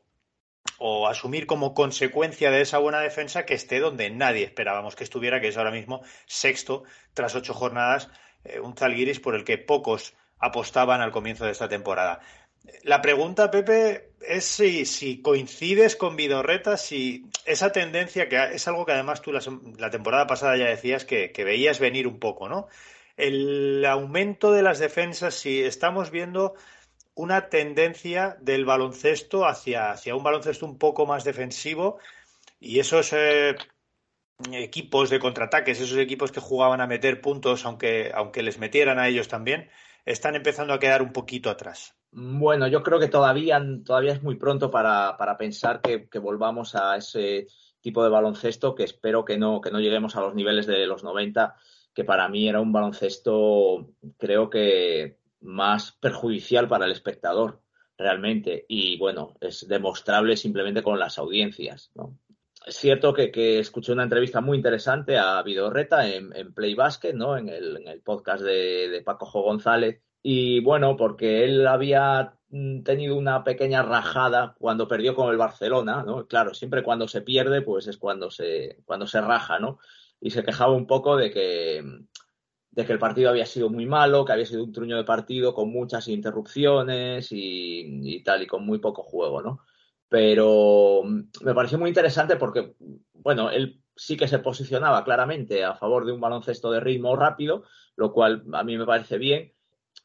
o asumir como consecuencia de esa buena defensa que esté donde nadie esperábamos que estuviera, que es ahora mismo sexto tras ocho jornadas, eh, un Zalgiris por el que pocos apostaban al comienzo de esta temporada. La pregunta, Pepe, es si, coincides con Vidorreta, si esa tendencia, que es algo que además tú la, temporada pasada ya decías que veías venir un poco, ¿no? El aumento de las defensas, si estamos viendo una tendencia del baloncesto hacia, hacia un baloncesto un poco más defensivo y esos eh, equipos de contraataques, esos equipos que jugaban a meter puntos aunque, aunque les metieran a ellos también, están empezando a quedar un poquito atrás.
Bueno, yo creo que todavía, todavía es muy pronto para, pensar que, que, volvamos a ese tipo de baloncesto que espero que no, que no lleguemos a los niveles de los 90, que para mí era un baloncesto, creo que, más perjudicial para el espectador realmente. Y bueno, es demostrable simplemente con las audiencias. Es cierto que, escuché una entrevista muy interesante a Vidorreta en, en Play ¿no? en, el, podcast de, Paco Jo González. Y bueno, porque él había mm, tenido una pequeña rajada cuando perdió con el Barcelona, ¿no? Claro, siempre cuando se pierde, pues es cuando se, cuando se raja, ¿no? Y se quejaba un poco de que, de que el partido había sido muy malo, que había sido un truño de partido con muchas interrupciones y, tal, y con muy poco juego, ¿no? Pero mm, me pareció muy interesante porque, bueno, él sí que se posicionaba claramente a favor de un baloncesto de ritmo rápido, lo cual a mí me parece bien.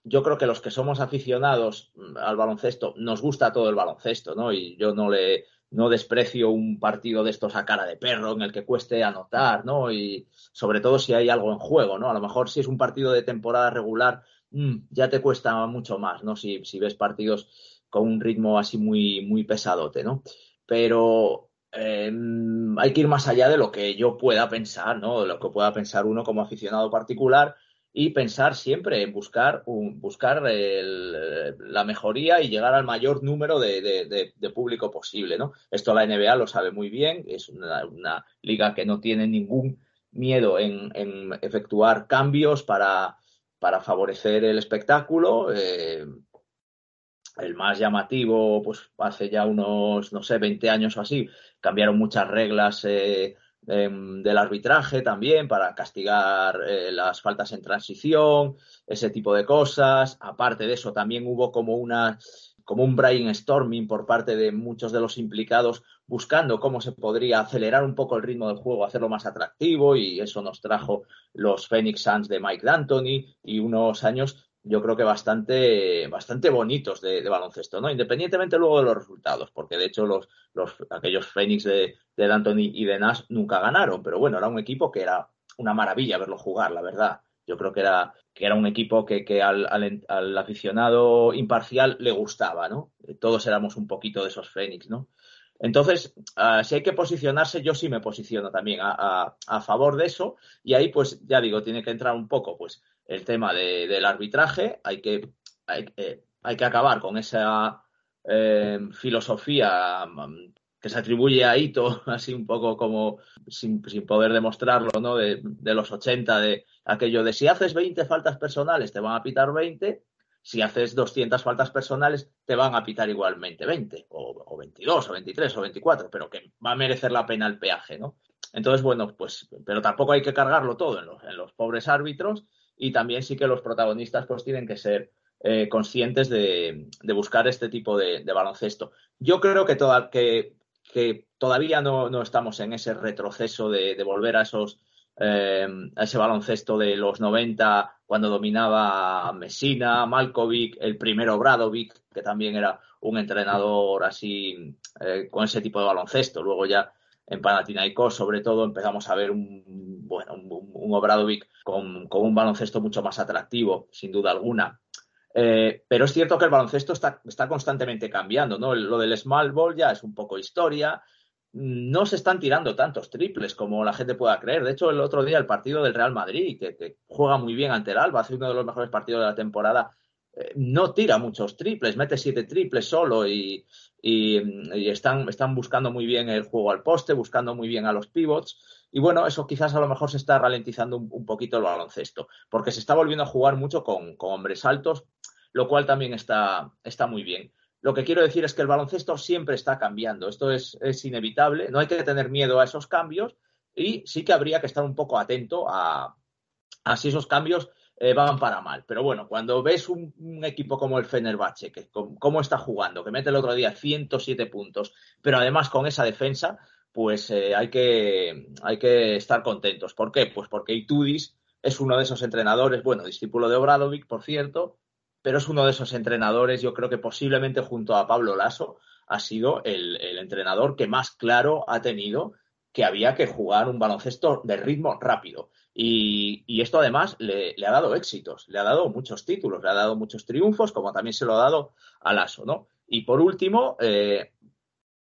Yo creo que los que somos aficionados mm, al baloncesto nos gusta todo el baloncesto, ¿no? Y yo no le, no desprecio un partido de estos a cara de perro en el que cueste anotar, ¿no? Y sobre todo si hay algo en juego, ¿no? A lo mejor si es un partido de temporada regular, mm, ya te cuesta mucho más, ¿no? Si, ves partidos con un ritmo así muy, muy pesadote, ¿no? Pero em, hay que ir más allá de lo que yo pueda pensar, ¿no? De lo que pueda pensar uno como aficionado particular y pensar siempre en buscar, un, buscar la mejoría y llegar al mayor número de, público posible. ¿no? Esto la NBA lo sabe muy bien, es una, liga que no tiene ningún miedo en, efectuar cambios para, para, favorecer el espectáculo. Eh, el más llamativo, pues hace ya unos, no sé, 20 años o así, cambiaron muchas reglas eh, Em, del arbitraje también para castigar eh, las faltas en transición, ese tipo de cosas. Aparte de eso, también hubo como una como un brainstorming por parte de muchos de los implicados buscando cómo se podría acelerar un poco el ritmo del juego, hacerlo más atractivo y eso nos trajo los Phoenix Suns de Mike D'Antoni y unos años yo creo que bastante, bastante bonitos de, baloncesto, ¿no? Independientemente luego de los resultados, porque de hecho los, los aquellos Phoenix de, de Anthony y de Nash nunca ganaron, pero bueno, era un equipo que era una maravilla verlo jugar, la verdad. Yo creo que era, que era un equipo que, que al, al, aficionado imparcial le gustaba, ¿no? Todos éramos un poquito de esos Fénix, ¿no? Entonces, uh, si hay que posicionarse, yo sí me posiciono también a, a, a, favor de eso. Y ahí, pues, ya digo, tiene que entrar un poco, pues, el tema de, del arbitraje. Hay que, hay, eh, hay que acabar con esa eh, filosofía mm, que se atribuye a Ito, así un poco como sin, sin poder demostrarlo, ¿no? De, de, los 80, de aquello de si haces 20 faltas personales te van a pitar 20, si haces 200 faltas personales te van a pitar igualmente 20, o, o 22, o 23, o 24, pero que va a merecer la pena el peaje, ¿no? Entonces, bueno, pues, pero tampoco hay que cargarlo todo en los, en los pobres árbitros y también sí que los protagonistas pues tienen que ser eh, conscientes de, de, buscar este tipo de, baloncesto. Yo creo que, toda, que todavía no, no estamos en ese retroceso de, volver a esos eh, a ese baloncesto de los 90 cuando dominaba Messina, Malkovic, el primero Bradovic, que también era un entrenador así eh, con ese tipo de baloncesto. Luego ya en Panathinaikos, sobre todo, empezamos a ver un, bueno, un, Obradovic con, con, un baloncesto mucho más atractivo, sin duda alguna. Eh, pero es cierto que el baloncesto está, está constantemente cambiando, ¿no? Lo del small ball ya es un poco historia. No se están tirando tantos triples como la gente pueda creer. De hecho, el otro día el partido del Real Madrid, que, que juega muy bien ante el Alba, hace uno de los mejores partidos de la temporada, eh, no tira muchos triples, mete siete triples solo y, y, y están, están buscando muy bien el juego al poste, buscando muy bien a los pivots. Y bueno, eso quizás a lo mejor se está ralentizando un, un poquito el baloncesto, porque se está volviendo a jugar mucho con, con hombres altos, lo cual también está, está, muy bien. Lo que quiero decir es que el baloncesto siempre está cambiando. Esto es, es, inevitable. No hay que tener miedo a esos cambios y sí que habría que estar un poco atento a, a si esos cambios eh, van para mal. Pero bueno, cuando ves un, equipo como el Fenerbahce, que cómo está jugando, que mete el otro día 107 puntos, pero además con esa defensa, pues eh, hay, que, hay que estar contentos. ¿Por qué? Pues porque Itudis es uno de esos entrenadores, bueno, discípulo de Obradovic, por cierto, pero es uno de esos entrenadores, yo creo que posiblemente junto a Pablo Lasso ha sido el, el entrenador que más claro ha tenido que había que jugar un baloncesto de ritmo rápido. Y, esto además le, le, ha dado éxitos, le ha dado muchos títulos, le ha dado muchos triunfos, como también se lo ha dado a Lasso, ¿no? Y por último, eh,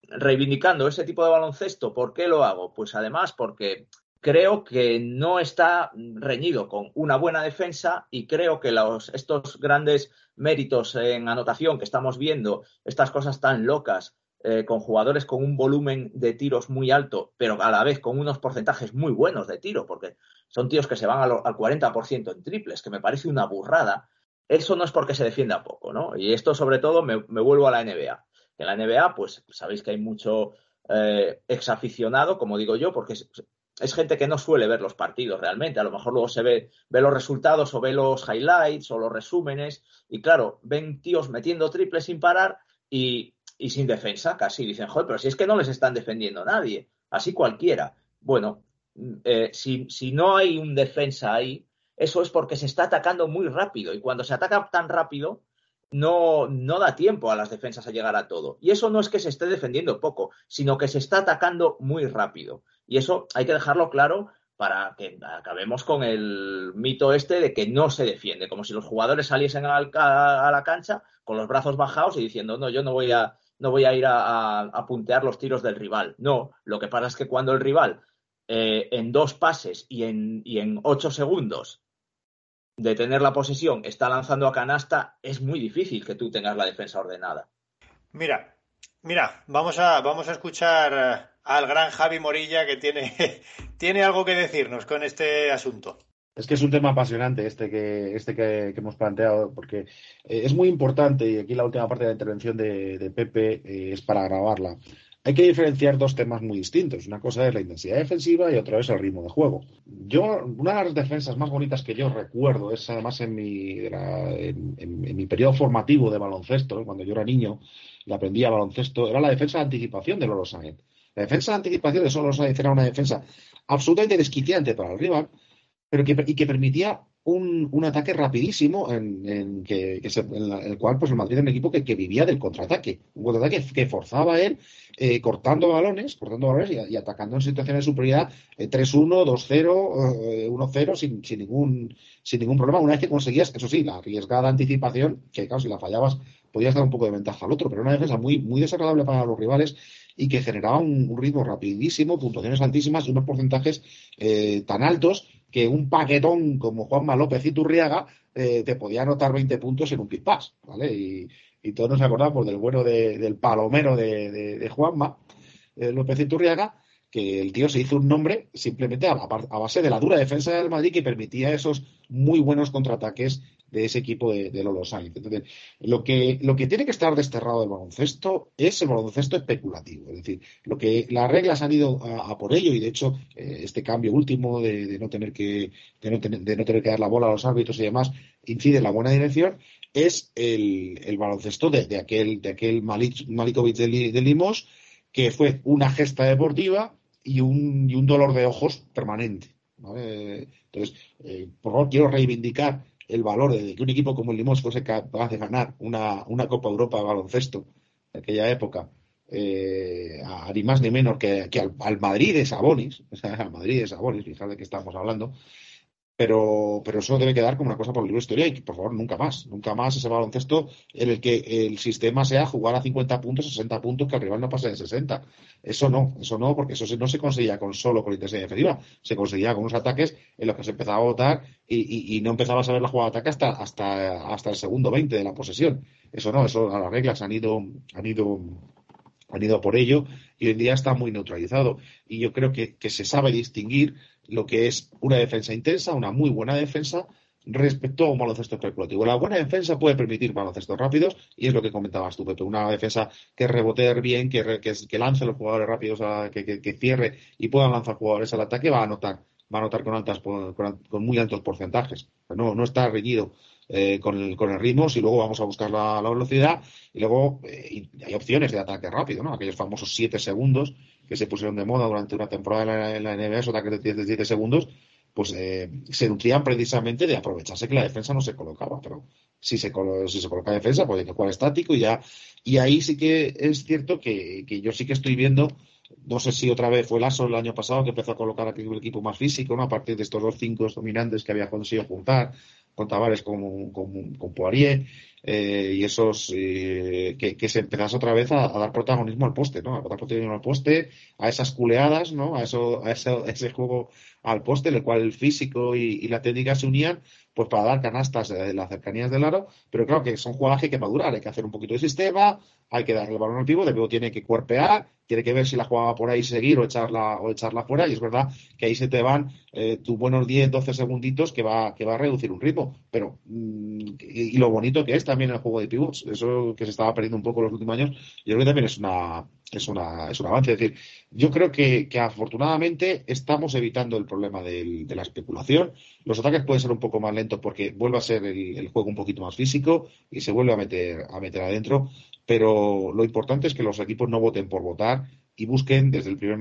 reivindicando ese tipo de baloncesto, ¿por qué lo hago? Pues además porque creo que no está reñido con una buena defensa y creo que los, estos grandes méritos en anotación que estamos viendo, estas cosas tan locas, eh, con jugadores con un volumen de tiros muy alto, pero a la vez con unos porcentajes muy buenos de tiro, porque son tíos que se van al, al 40% en triples, que me parece una burrada. Eso no es porque se defienda poco, ¿no? Y esto, sobre todo, me, vuelvo a la NBA. En la NBA, pues sabéis que hay mucho eh, exaficionado, como digo yo, porque es, es, gente que no suele ver los partidos realmente. A lo mejor luego se ve, ve los resultados o ve los highlights o los resúmenes y claro, ven tíos metiendo triples sin parar y, y sin defensa casi. Dicen, joder, pero si es que no les están defendiendo nadie, así cualquiera. Bueno, eh, si, si no hay un defensa ahí, eso es porque se está atacando muy rápido y cuando se ataca tan rápido, no, no da tiempo a las defensas a llegar a todo. Y eso no es que se esté defendiendo poco, sino que se está atacando muy rápido. Y eso hay que dejarlo claro para que acabemos con el mito este de que no se defiende, como si los jugadores saliesen a la cancha con los brazos bajados y diciendo, no, yo no voy a, no voy a ir a, puntear los tiros del rival. No, lo que pasa es que cuando el rival eh, en dos pases y en, y en ocho segundos de tener la posesión está lanzando a canasta, es muy difícil que tú tengas la defensa ordenada.
Mira, mira, vamos a, vamos a escuchar eh, al gran Javi Morilla que tiene, tiene algo que decirnos con este asunto.
Es que es un tema apasionante este que, este que, hemos planteado, porque eh, es muy importante, y aquí la última parte de la intervención de, Pepe eh, es para grabarla hay que diferenciar dos temas muy distintos. Una cosa es la intensidad defensiva y otra es el ritmo de juego. Yo, una de las defensas más bonitas que yo recuerdo es además en mi, en mi periodo formativo de baloncesto, cuando yo era niño y aprendía baloncesto, era la defensa de anticipación de Lolo Sainz. La defensa de anticipación de Lolo Sainz era una defensa absolutamente desquiciante para el rival, pero que, y que permitía un, un ataque rapidísimo en, en que, se, en, la, el cual pues el Madrid era un equipo que, que vivía del contraataque, un contraataque que forzaba a él eh, cortando balones, cortando balones y, atacando en situaciones de superioridad eh, 3-1, 2-0, 1-0 sin, sin, ningún, sin ningún problema. Una vez que conseguías, eso sí, la arriesgada anticipación, que claro, si la fallabas podías dar un poco de ventaja al otro, pero una defensa muy, muy desagradable para los rivales y que generaba un, un ritmo rapidísimo, puntuaciones altísimas y unos porcentajes eh, tan altos que un paquetón como Juanma López y Turriaga eh, te podía anotar 20 puntos en un pispás, ¿vale? Y, todos nos acordamos del bueno de, del palomero de, de, de Juanma eh, López y Turriaga, que el tío se hizo un nombre simplemente a, a, base de la dura defensa del Madrid que permitía esos muy buenos contraataques de ese equipo de, de Lolo Sainz. Entonces, lo que, lo que tiene que estar desterrado del baloncesto es el baloncesto especulativo. Es decir, lo que las reglas han ido a, por ello y de hecho eh, este cambio último de, de, no tener que, de no, tener, que dar la bola a los árbitros y demás incide en la buena dirección es el, el baloncesto de, de, aquel, de aquel Malik, Malikovic de, de Limos que fue una gesta deportiva y un, y un dolor de ojos permanente. Entonces, eh, por favor, quiero reivindicar el valor de que un equipo como el Limos fuese capaz de ganar una, una Copa Europa de baloncesto en aquella época, eh, a, ni más ni menos que, que al, al, Madrid de Sabonis, o sea, al Madrid de Sabonis, de qué estamos hablando, pero, pero eso debe quedar como una cosa por de historia y por favor, nunca más, nunca más ese baloncesto en el que el sistema sea jugar a 50 puntos, 60 puntos, que el rival no pase de 60. Eso no, eso no, porque eso no se conseguía con solo con intensidad defensiva, se conseguía con unos ataques en los que se empezaba a votar y, y, y no empezabas a ver la jugada de ataque hasta, hasta, hasta el segundo 20 de la posesión. Eso no, eso a las reglas han ido, han ido han ido por ello y hoy en día está muy neutralizado. Y yo creo que, que se sabe distinguir lo que es una defensa intensa, una muy buena defensa, respecto a un baloncesto especulativo. La buena defensa puede permitir baloncestos rápidos y es lo que comentabas tú, Pepe. Una defensa que rebote bien, que, que, lance los jugadores rápidos, a, que, que, cierre y puedan lanzar jugadores al ataque, va a anotar, va a anotar con, altas, con, muy altos porcentajes. No, no está reñido eh, con, el, con el ritmo, si luego vamos a buscar la, velocidad y luego eh, hay opciones de ataque rápido, ¿no? Aquellos famosos 7 segundos que se pusieron de moda durante una temporada en la, NBA, esos ataques de 7 segundos, pues eh, se nutrían precisamente de aprovecharse que la defensa no se colocaba, pero si se, si se coloca defensa, pues hay que jugar estático y ya, y ahí sí que es cierto que, que yo sí que estoy viendo no sé si otra vez fue el ASO el año pasado que empezó a colocar aquí el equipo más físico, ¿no? A partir de estos dos cinco dominantes que había conseguido juntar, con Tavares, con, con, con Poirier, eh, y esos eh, que, que, se empezase otra vez a, dar protagonismo al poste, ¿no? A dar protagonismo al poste, a esas culeadas, ¿no? A eso, a ese, a ese juego al poste, el cual el físico y, y, la técnica se unían, pues para dar canastas en las cercanías del aro, pero claro que son jugadas que hay que madurar, hay que hacer un poquito de sistema, hay que darle el balón al pivo, luego tiene que cuerpear, tiene que ver si la jugaba por ahí seguir o echarla, o echarla fuera, y es verdad que ahí se te van eh, tus buenos 10, 12 segunditos que va, que va a reducir un ritmo, pero y, y, lo bonito que es también el juego de pivots, eso que se estaba perdiendo un poco en los últimos años, yo creo que también es una, es una, es un avance. Es decir, yo creo que, que afortunadamente estamos evitando el problema de la especulación. Los ataques pueden ser un poco más lentos porque vuelve a ser el, juego un poquito más físico y se vuelve a meter, a meter adentro. Pero lo importante es que los equipos no voten por votar y busquen desde el primer,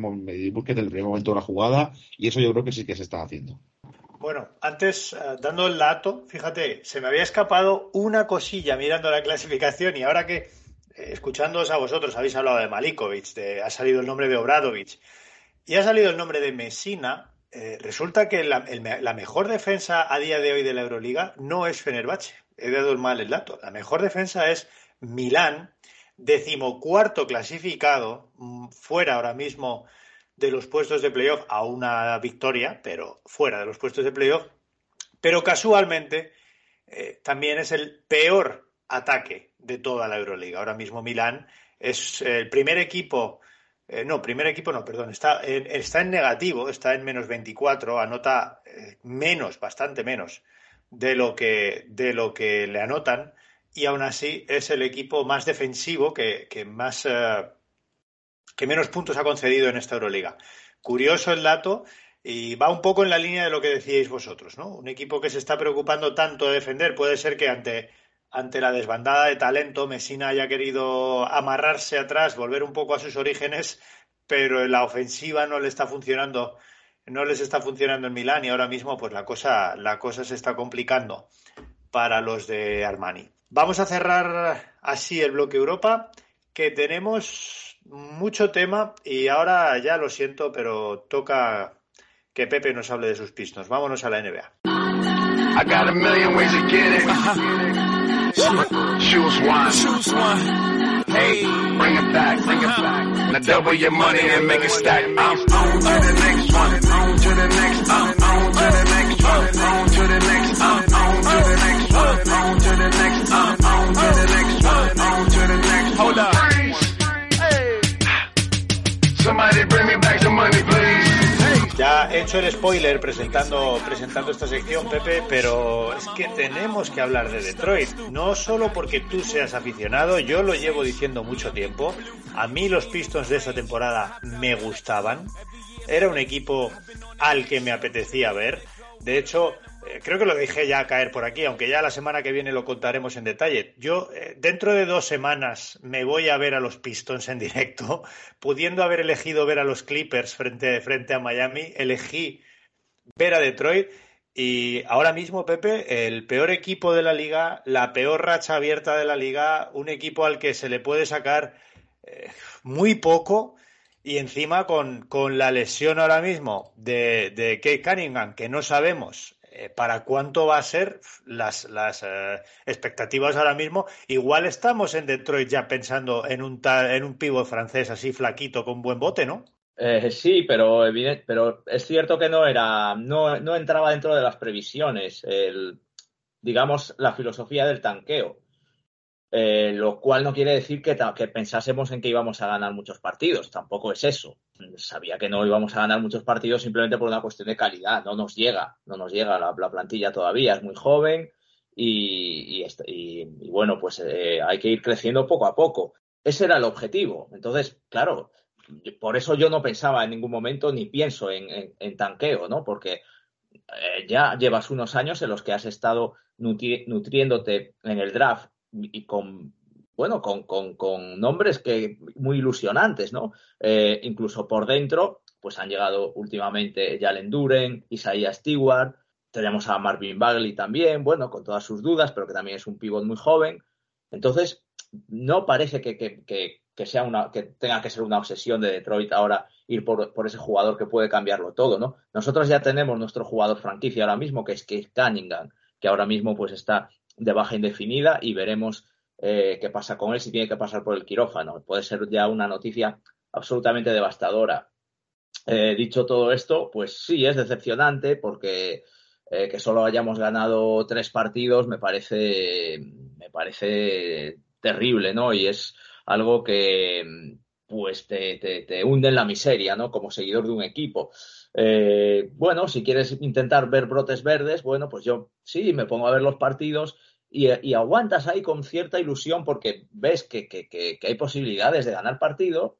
busquen desde el primer momento de la jugada y eso yo creo que sí que se está haciendo.
Bueno, antes, uh, dando el dato, fíjate, se me había escapado una cosilla mirando la clasificación y ahora que escuchándoos a vosotros, habéis hablado de Malikovic, de, ha salido el nombre de Obradovic y ha salido el nombre de Messina. Eh, resulta que la, mejor defensa a día de hoy de la Euroliga no es Fenerbahce. He dado mal el dato. La mejor defensa es Milán, decimocuarto clasificado, mm, fuera ahora mismo de los puestos de playoff a una victoria, pero fuera de los puestos de playoff. Pero casualmente eh, también es el peor ataque de toda la Euroliga. Ahora mismo Milán es el primer equipo, eh, no, primer equipo no, perdón, está, está en negativo, está en menos 24, anota eh, menos, bastante menos de lo, que, de lo que le anotan y aún así es el equipo más defensivo que, que más eh, que menos puntos ha concedido en esta Euroliga. Curioso el dato y va un poco en la línea de lo que decíais vosotros, ¿no? Un equipo que se está preocupando tanto de defender puede ser que ante ante la desbandada de talento, Messina haya querido amarrarse atrás, volver un poco a sus orígenes, pero en la ofensiva no le está funcionando no les está funcionando en Milán y ahora mismo pues la cosa, la cosa se está complicando para los de Armani. Vamos a cerrar así el bloque Europa, que tenemos mucho tema y ahora ya lo siento, pero toca que Pepe nos hable de sus pistos. Vámonos a la NBA. I got a million ways to get it. Choose one. Choose one. Hey, bring it back, bring it uh-huh. back. Now double your money and make it stack. I'm on to the next one. On to the next. I'm on to the next one. On to the next. I'm Hecho el spoiler presentando, presentando esta sección, Pepe, pero es que tenemos que hablar de Detroit. No solo porque tú seas aficionado, yo lo llevo diciendo mucho tiempo. A mí los Pistons de esta temporada me gustaban. Era un equipo al que me apetecía ver. De hecho, creo que lo dejé ya caer por aquí, aunque ya la semana que viene lo contaremos en detalle. Yo, eh, dentro de dos semanas, me voy a ver a los Pistons en directo, pudiendo haber elegido ver a los Clippers frente, frente a Miami, elegí ver a Detroit. Y ahora mismo, Pepe, el peor equipo de la liga, la peor racha abierta de la liga, un equipo al que se le puede sacar eh, muy poco y encima con, con, la lesión ahora mismo de, de Cunningham, que no sabemos eh, para cuánto va a ser las, las eh, expectativas ahora mismo. Igual estamos en Detroit ya pensando en un, en un pivo francés así flaquito con buen bote, ¿no?
Eh, sí, pero, pero es cierto que no era, no, no entraba dentro de las previsiones, digamos, la filosofía del tanqueo. Lo cual no quiere decir que, que, pensásemos en que íbamos a ganar muchos partidos, tampoco es eso. Sabía que no íbamos a ganar muchos partidos simplemente por una cuestión de calidad, no nos llega, no nos llega la, plantilla todavía, es muy joven y, bueno, pues eh, hay que ir creciendo poco a poco. Ese era el objetivo. Entonces, claro, por eso yo no pensaba en ningún momento ni pienso en, en, tanqueo, ¿no? Porque eh, ya llevas unos años en los que has estado nutriéndote en el draft y con bueno, con, con, nombres que muy ilusionantes, ¿no? Eh, incluso por dentro, pues han llegado últimamente Jalen Duren, Isaiah Stewart, tenemos a Marvin Bagley también, bueno, con todas sus dudas, pero que también es un pivot muy joven. Entonces, no parece que, que, sea una, que tenga que ser una obsesión de Detroit ahora ir por, por, ese jugador que puede cambiarlo todo, ¿no? Nosotros ya tenemos nuestro jugador franquicia ahora mismo, que es Keith Cunningham, que ahora mismo pues está de baja indefinida y veremos eh, qué pasa con él si tiene que pasar por el quirófano. Puede ser ya una noticia absolutamente devastadora. Eh, dicho todo esto, pues sí, es decepcionante porque eh, que solo hayamos ganado tres partidos me parece, me parece terrible, ¿no? Y es algo que pues te, te, hunde en la miseria, ¿no? Como seguidor de un equipo. bueno, si quieres intentar ver brotes verdes, bueno, pues yo sí, me pongo a ver los partidos y, aguantas ahí con cierta ilusión porque ves que, hay posibilidades de ganar partido,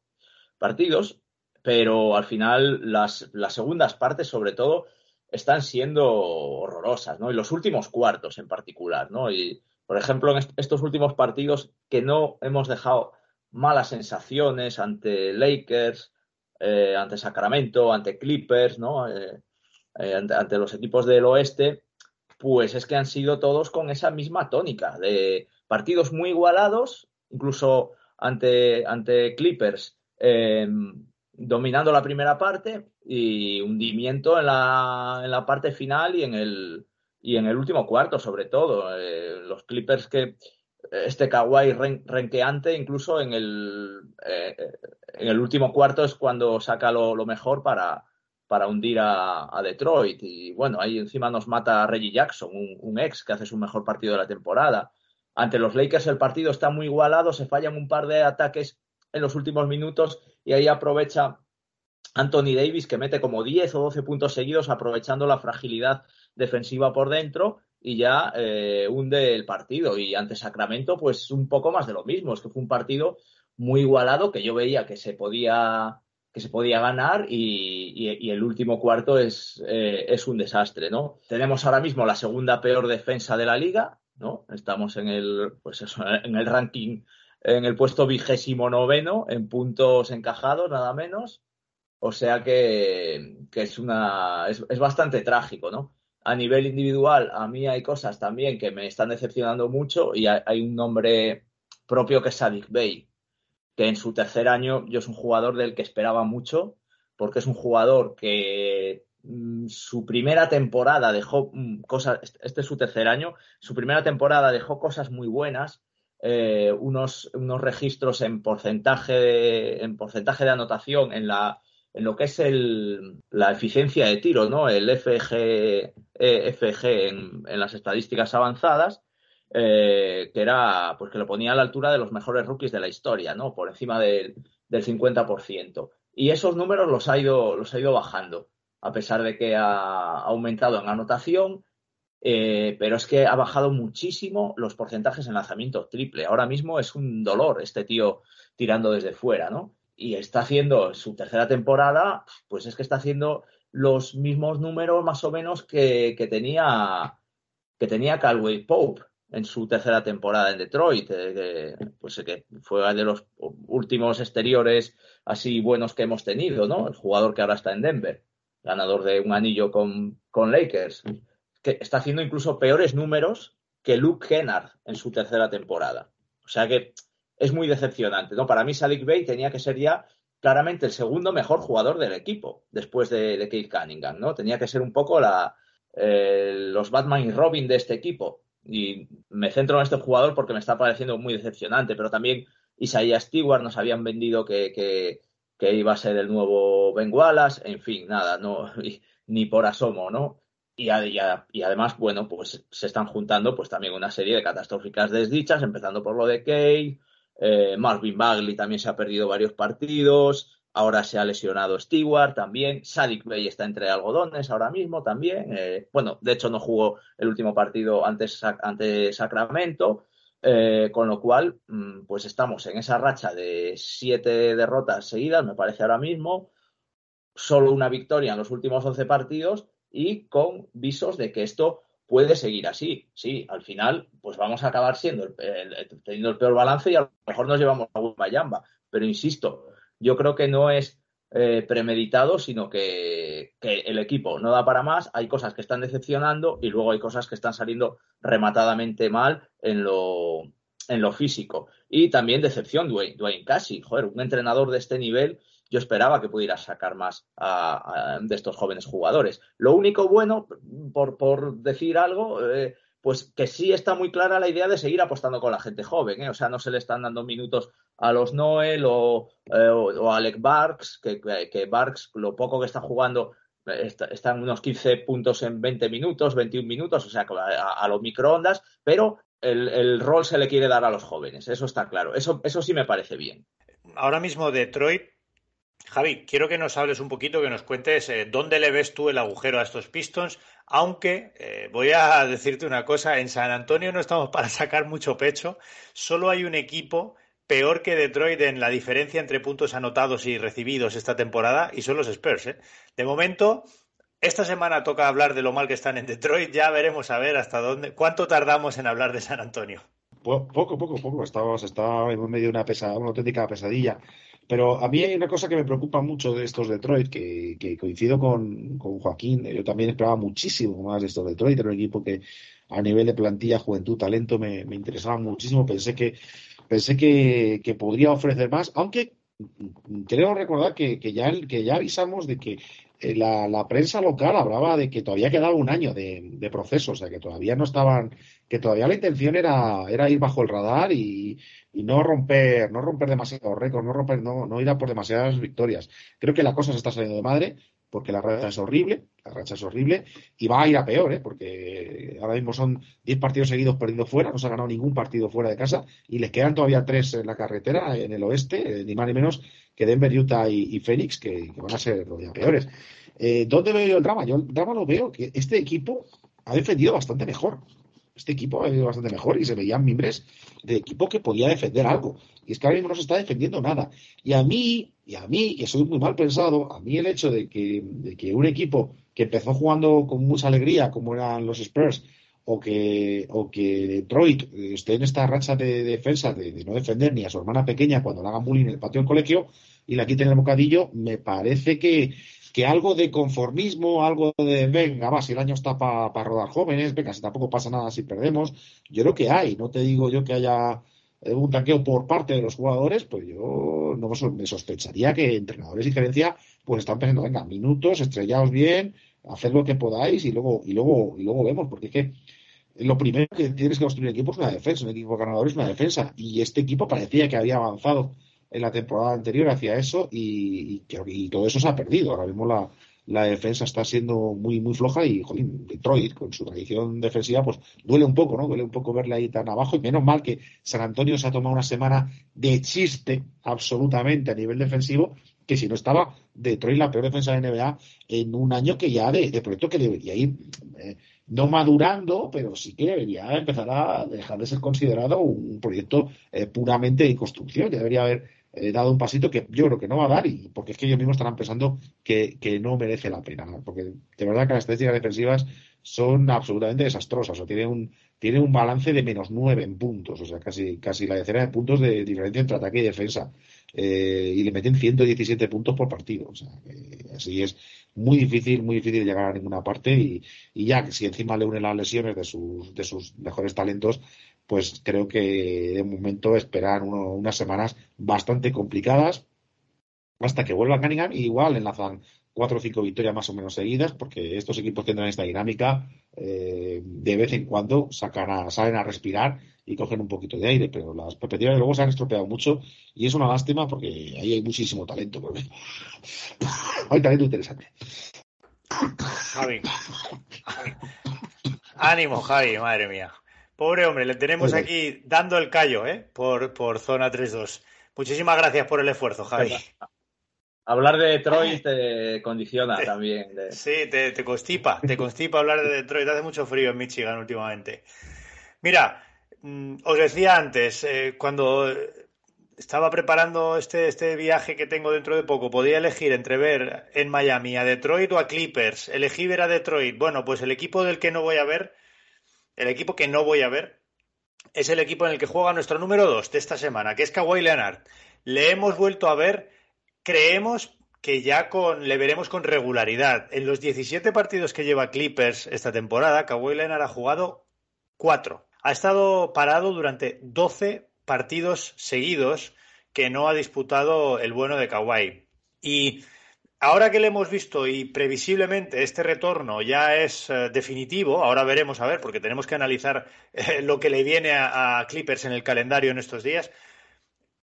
partidos, pero al final las, las, segundas partes, sobre todo, están siendo horrorosas, ¿no? Y los últimos cuartos en particular, ¿no? Y, por ejemplo, en estos últimos partidos que no hemos dejado malas sensaciones ante Lakers, eh, ante Sacramento, ante Clippers, ¿no? Eh, eh, ante, los equipos del oeste, pues es que han sido todos con esa misma tónica de partidos muy igualados, incluso ante, ante Clippers em, dominando la primera parte y hundimiento en la, en la parte final y en el, y en el último cuarto, sobre todo. Eh, los Clippers que este Kawhi renqueante, incluso en el, eh, en el último cuarto es cuando saca lo mejor para, para hundir a, Detroit. Y bueno, ahí encima nos mata Reggie Jackson, un, ex que hace su mejor partido de la temporada. Ante los Lakers el partido está muy igualado, se fallan un par de ataques en los últimos minutos y ahí aprovecha Anthony Davis que mete como 10 o 12 puntos seguidos aprovechando la fragilidad defensiva por dentro y ya eh, hunde el partido. Y ante Sacramento, pues un poco más de lo mismo. Es que fue un partido muy igualado que yo veía que se podía que se podía ganar y, el último cuarto es, eh, es, un desastre, ¿no? Tenemos ahora mismo la segunda peor defensa de la liga, ¿no? Estamos en el, pues eso, en el ranking, en el puesto vigésimo noveno, en puntos encajados, nada menos. O sea que, es, una, es, bastante trágico, ¿no? A nivel individual, a mí hay cosas también que me están decepcionando mucho y hay, un nombre propio que es Sadik Bey, que en su tercer año yo es un jugador del que esperaba mucho, porque es un jugador que mm, su primera temporada dejó mm, cosas, este es su tercer año, su primera temporada dejó cosas muy buenas, eh, unos, unos registros en porcentaje, en porcentaje de anotación en la, en lo que es el, la eficiencia de tiro, ¿no? El FG, e, FG en, las estadísticas avanzadas, eh, que era, pues que lo ponía a la altura de los mejores rookies de la historia, ¿no? Por encima del 50%. Y esos números los ha ido, los ha ido bajando, a pesar de que ha aumentado en anotación, eh, pero es que ha bajado muchísimo los porcentajes en lanzamiento triple. Ahora mismo es un dolor este tío tirando desde fuera, ¿no? y está haciendo su tercera temporada, pues es que está haciendo los mismos números más o menos que, tenía que tenía Calway Pope en su tercera temporada en Detroit, eh, pues que fue de los últimos exteriores así buenos que hemos tenido, ¿no? El jugador que ahora está en Denver, ganador de un anillo con, con Lakers, que está haciendo incluso peores números que Luke Kennard en su tercera temporada. O sea que es muy decepcionante. ¿no? Para mí, Sadiq Bey tenía que ser ya claramente el segundo mejor jugador del equipo, después de, de Kate Cunningham, ¿no? Tenía que ser un poco la, eh, los Batman y Robin de este equipo. Y me centro en este jugador porque me está pareciendo muy decepcionante, pero también Isaiah Stewart nos habían vendido que, que, iba a ser el nuevo Ben Wallace, en fin, nada, no, ni por asomo, ¿no? Y, y, además, bueno, pues se están juntando pues también una serie de catastróficas desdichas, empezando por lo de Kate, eh, Marvin Bagley también se ha perdido varios partidos. Ahora se ha lesionado Stewart también. Sadik Bey está entre algodones ahora mismo también. Eh, bueno, de hecho no jugó el último partido antes ante Sacramento. Eh, con lo cual, mm, pues estamos en esa racha de siete derrotas seguidas, me parece ahora mismo. Solo una victoria en los últimos 11 partidos y con visos de que esto puede seguir así. Sí, al final, pues vamos a acabar siendo teniendo el peor balance y a lo mejor nos llevamos a Mayamba. Pero insisto, yo creo que no es eh, premeditado, sino que, el equipo no da para más. Hay cosas que están decepcionando y luego hay cosas que están saliendo rematadamente mal en lo, en lo físico. Y también decepción, Dwayne, Dwayne Casi. Joder, un entrenador de este nivel yo esperaba que pudiera sacar más de estos jóvenes jugadores. Lo único bueno, por, decir algo, eh, pues que sí está muy clara la idea de seguir apostando con la gente joven. ¿eh? O sea, no se le están dando minutos a los Noel o, eh, a Alec Barks, que, que, Barks, lo poco que está jugando, está, en unos 15 puntos en 20 minutos, 21 minutos, o sea, a, los microondas, pero el, el, rol se le quiere dar a los jóvenes, eso está claro. Eso, eso sí me parece bien.
Ahora mismo Detroit Javi, quiero que nos hables un poquito, que nos cuentes eh, dónde le ves tú el agujero a estos Pistons, aunque eh, voy a decirte una cosa, en San Antonio no estamos para sacar mucho pecho, solo hay un equipo peor que Detroit en la diferencia entre puntos anotados y recibidos esta temporada y son los Spurs. ¿eh? De momento, esta semana toca hablar de lo mal que están en Detroit, ya veremos a ver hasta dónde, cuánto tardamos en hablar de San Antonio.
Poco, poco, poco, estamos, está en medio de una, pesa, una auténtica pesadilla. Pero a mí hay una cosa que me preocupa mucho de estos Detroit, que, coincido con, Joaquín. Yo también esperaba muchísimo más de estos Detroit. Era un equipo que a nivel de plantilla, juventud, talento, me, interesaba muchísimo. Pensé que pensé que, podría ofrecer más, aunque creo recordar que, ya, que ya avisamos de que eh, la, prensa local hablaba de que todavía quedaba un año de, de, proceso, o sea, que todavía no estaban, que todavía la intención era, era ir bajo el radar y, y no romper, no romper demasiados récords, no romper, no, no ir a por demasiadas victorias. Creo que la cosa se está saliendo de madre, porque la racha es horrible, la racha es horrible, y va a ir a peor, ¿eh? porque ahora mismo son 10 partidos seguidos perdiendo fuera, no se ha ganado ningún partido fuera de casa, y les quedan todavía tres en la carretera, en el oeste, eh, ni más ni menos que Denver, Utah y, Phoenix, que, van a ser todavía peores. Eh, ¿Dónde veo yo el drama? Yo el drama lo veo que este equipo ha defendido bastante mejor este equipo ha ido bastante mejor y se veían mimbres de equipo que podía defender algo. Y es que ahora mismo no se está defendiendo nada. Y a mí, y a mí, que soy muy mal pensado, a mí el hecho de que, un equipo que empezó jugando con mucha alegría, como eran los Spurs, o que, o que Detroit esté en esta racha de defensa de, no defender ni a su hermana pequeña cuando le hagan bullying en el patio del colegio, y le quiten el bocadillo, me parece que, algo de conformismo, algo de, venga, va, si el año está para rodar jóvenes, venga, si tampoco pasa nada si perdemos, yo creo que hay, no te digo yo que haya eh, un tanqueo por parte de los jugadores, pues yo no me sospecharía que entrenadores y gerencia pues están pensando, venga, minutos, estrellaos bien, haced lo que podáis y luego, y luego, y luego vemos, porque es que lo primero que tienes que construir equipo es una defensa, un equipo ganador es una defensa, y este equipo parecía que había avanzado en la temporada anterior hacia eso y, y, todo eso se ha perdido. Ahora mismo la, defensa está siendo muy, muy floja y, jolín, Detroit, con su tradición defensiva, pues duele un poco, ¿no? Duele un poco verle ahí tan abajo y menos mal que San Antonio se ha tomado una semana de chiste absolutamente a nivel defensivo, que si no estaba Detroit la peor defensa de NBA en un año que ya de, proyecto que debería ir eh, no madurando, pero sí que debería empezar a dejar de ser considerado un proyecto eh, puramente de construcción, ya debería haber He dado un pasito que yo creo que no va a dar y porque es que ellos mismos estarán pensando que, no merece la pena, porque de verdad que las estadísticas defensivas son absolutamente desastrosas, o tiene un, tiene un balance de menos nueve en puntos, o sea, casi, casi la decena de puntos de diferencia entre ataque y defensa, eh, y le meten 117 puntos por partido, o sea, así es muy difícil, muy difícil llegar a ninguna parte y, y ya que si encima le unen las lesiones de sus, de sus mejores talentos, pues creo que de momento esperar unas semanas bastante complicadas hasta que vuelva Cunningham y igual enlazan cuatro o cinco victorias más o menos seguidas porque estos equipos tendrán esta dinámica eh, de vez en cuando sacan salen a respirar y cogen un poquito de aire pero las perspectivas luego se han estropeado mucho y es una lástima porque ahí hay muchísimo talento hay talento interesante.
Javi. Ánimo Javi madre mía Pobre hombre, le tenemos aquí dando el callo, ¿eh? Por, por zona 3-2. Muchísimas gracias por el esfuerzo, Javi.
Hablar de Detroit te condiciona también.
Sí, te, te, constipa, te constipa hablar de Detroit. Hace mucho frío en Michigan últimamente. Mira, mm, os decía antes, eh, cuando estaba preparando este, este viaje que tengo dentro de poco, podía elegir entre ver en Miami a Detroit o a Clippers. Elegí ver a Detroit. Bueno, pues el equipo del que no voy a ver el equipo que no voy a ver es el equipo en el que juega nuestro número 2 de esta semana, que es Kawhi Leonard. Le hemos vuelto a ver, creemos que ya le veremos con regularidad. En los 17 partidos que lleva Clippers esta temporada, Kawhi Leonard ha jugado 4. Ha estado parado durante 12 partidos seguidos que no ha disputado el bueno de Kawhi. Y Ahora que le hemos visto y previsiblemente este retorno ya es eh, definitivo, ahora veremos a ver, porque tenemos que analizar eh, lo que le viene a, Clippers en el calendario en estos días.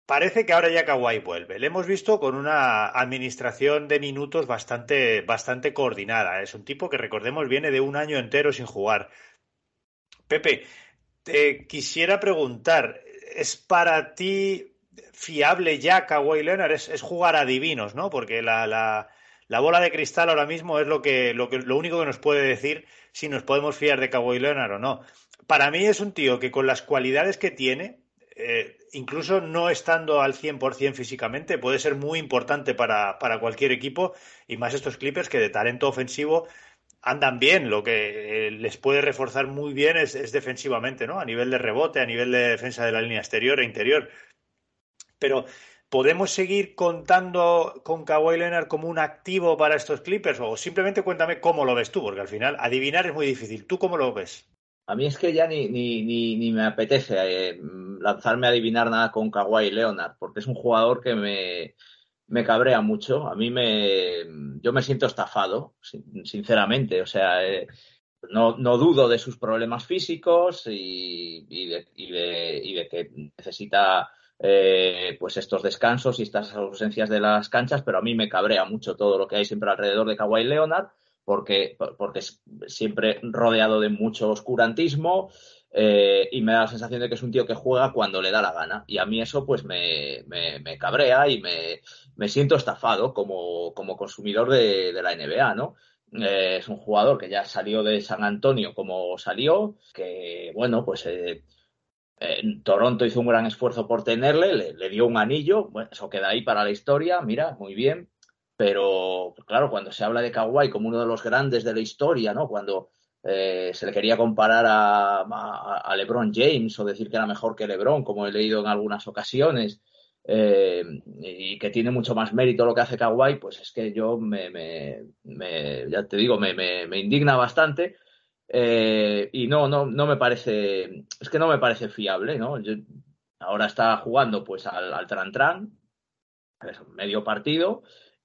Parece que ahora ya Kawhi vuelve. Le hemos visto con una administración de minutos bastante, bastante coordinada. Es un tipo que, recordemos, viene de un año entero sin jugar. Pepe, te quisiera preguntar, ¿es para ti fiable ya Kawhi Leonard es, jugar a divinos, ¿no? Porque la, la, bola de cristal ahora mismo es lo, que, lo, que, lo único que nos puede decir si nos podemos fiar de Kawhi Leonard o no. Para mí es un tío que con las cualidades que tiene, eh, incluso no estando al 100% físicamente, puede ser muy importante para, para, cualquier equipo y más estos Clippers que de talento ofensivo andan bien. Lo que eh, les puede reforzar muy bien es, es, defensivamente, ¿no? A nivel de rebote, a nivel de defensa de la línea exterior e interior. Pero ¿podemos seguir contando con Kawhi Leonard como un activo para estos Clippers? O simplemente cuéntame cómo lo ves tú, porque al final adivinar es muy difícil. ¿Tú cómo lo ves?
A mí es que ya ni, ni, ni, me apetece eh, lanzarme a adivinar nada con Kawhi Leonard, porque es un jugador que me, me cabrea mucho. A mí me. Yo me siento estafado, sinceramente. O sea, eh, no, no, dudo de sus problemas físicos y, de, y, de, y de que necesita eh, pues estos descansos y estas ausencias de las canchas, pero a mí me cabrea mucho todo lo que hay siempre alrededor de Kawhi Leonard, porque, porque es siempre rodeado de mucho oscurantismo eh, y me da la sensación de que es un tío que juega cuando le da la gana. Y a mí eso pues me, me, cabrea y me, me, siento estafado como, como consumidor de, la NBA, ¿no? Eh, es un jugador que ya salió de San Antonio como salió, que bueno, pues Toronto hizo un gran esfuerzo por tenerle, le, dio un anillo, bueno, eso queda ahí para la historia, mira, muy bien, pero claro, cuando se habla de Kawhi como uno de los grandes de la historia, ¿no? Cuando eh, se le quería comparar a, LeBron James o decir que era mejor que LeBron, como he leído en algunas ocasiones, eh, y que tiene mucho más mérito lo que hace Kawhi, pues es que yo me, me, ya te digo, me, me indigna bastante. Eh, y no, no, no me parece, es que no me parece fiable, ¿no? ahora está jugando pues al, al Tran Tran, medio partido,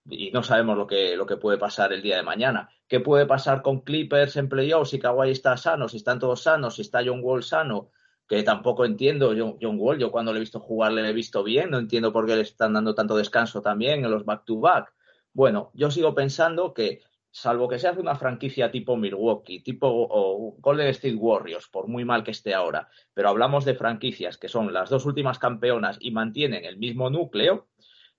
y no sabemos lo que, lo que puede pasar el día de mañana. ¿Qué puede pasar con Clippers en playoffs si Kawhi está sano, si están todos sanos, si está John Wall sano? que tampoco entiendo John, Wall. Yo cuando le he visto jugar le he visto bien, no entiendo por qué le están dando tanto descanso también en los back-to-back. Bueno, yo sigo pensando que, salvo que se hace una franquicia tipo Milwaukee, tipo Golden State Warriors, por muy mal que esté ahora, pero hablamos de franquicias que son las dos últimas campeonas y mantienen el mismo núcleo,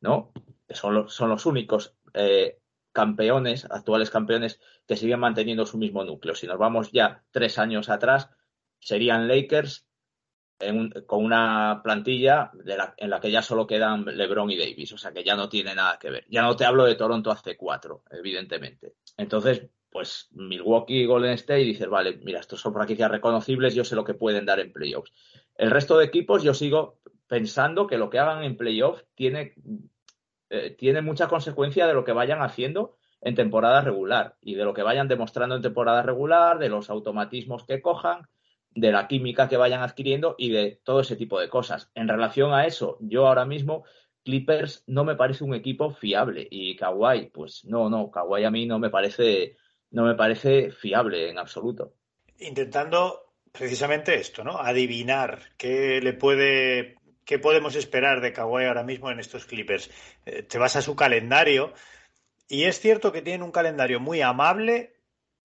¿no? Son, los, son los únicos eh, campeones, actuales campeones, que siguen manteniendo su mismo núcleo. Si nos vamos ya tres años atrás, serían Lakers, con una plantilla en la que ya solo quedan LeBron y Davis, o sea que ya no tiene nada que ver. Ya no te hablo de Toronto hace cuatro, evidentemente. Entonces, pues Milwaukee y Golden State dices, vale, mira, estos son franquicias reconocibles, yo sé lo que pueden dar en playoffs. El resto de equipos yo sigo pensando que lo que hagan en playoffs tiene, eh, tiene mucha consecuencia de lo que vayan haciendo en temporada regular y de lo que vayan demostrando en temporada regular, de los automatismos que cojan de la química que vayan adquiriendo y de todo ese tipo de cosas. En relación a eso, yo ahora mismo Clippers no me parece un equipo fiable y Kawhi, pues no, no, Kawhi a mí no me parece no me parece fiable en absoluto.
Intentando precisamente esto, ¿no? Adivinar qué le puede qué podemos esperar de Kawhi ahora mismo en estos Clippers. Eh, te vas a su calendario y es cierto que tienen un calendario muy amable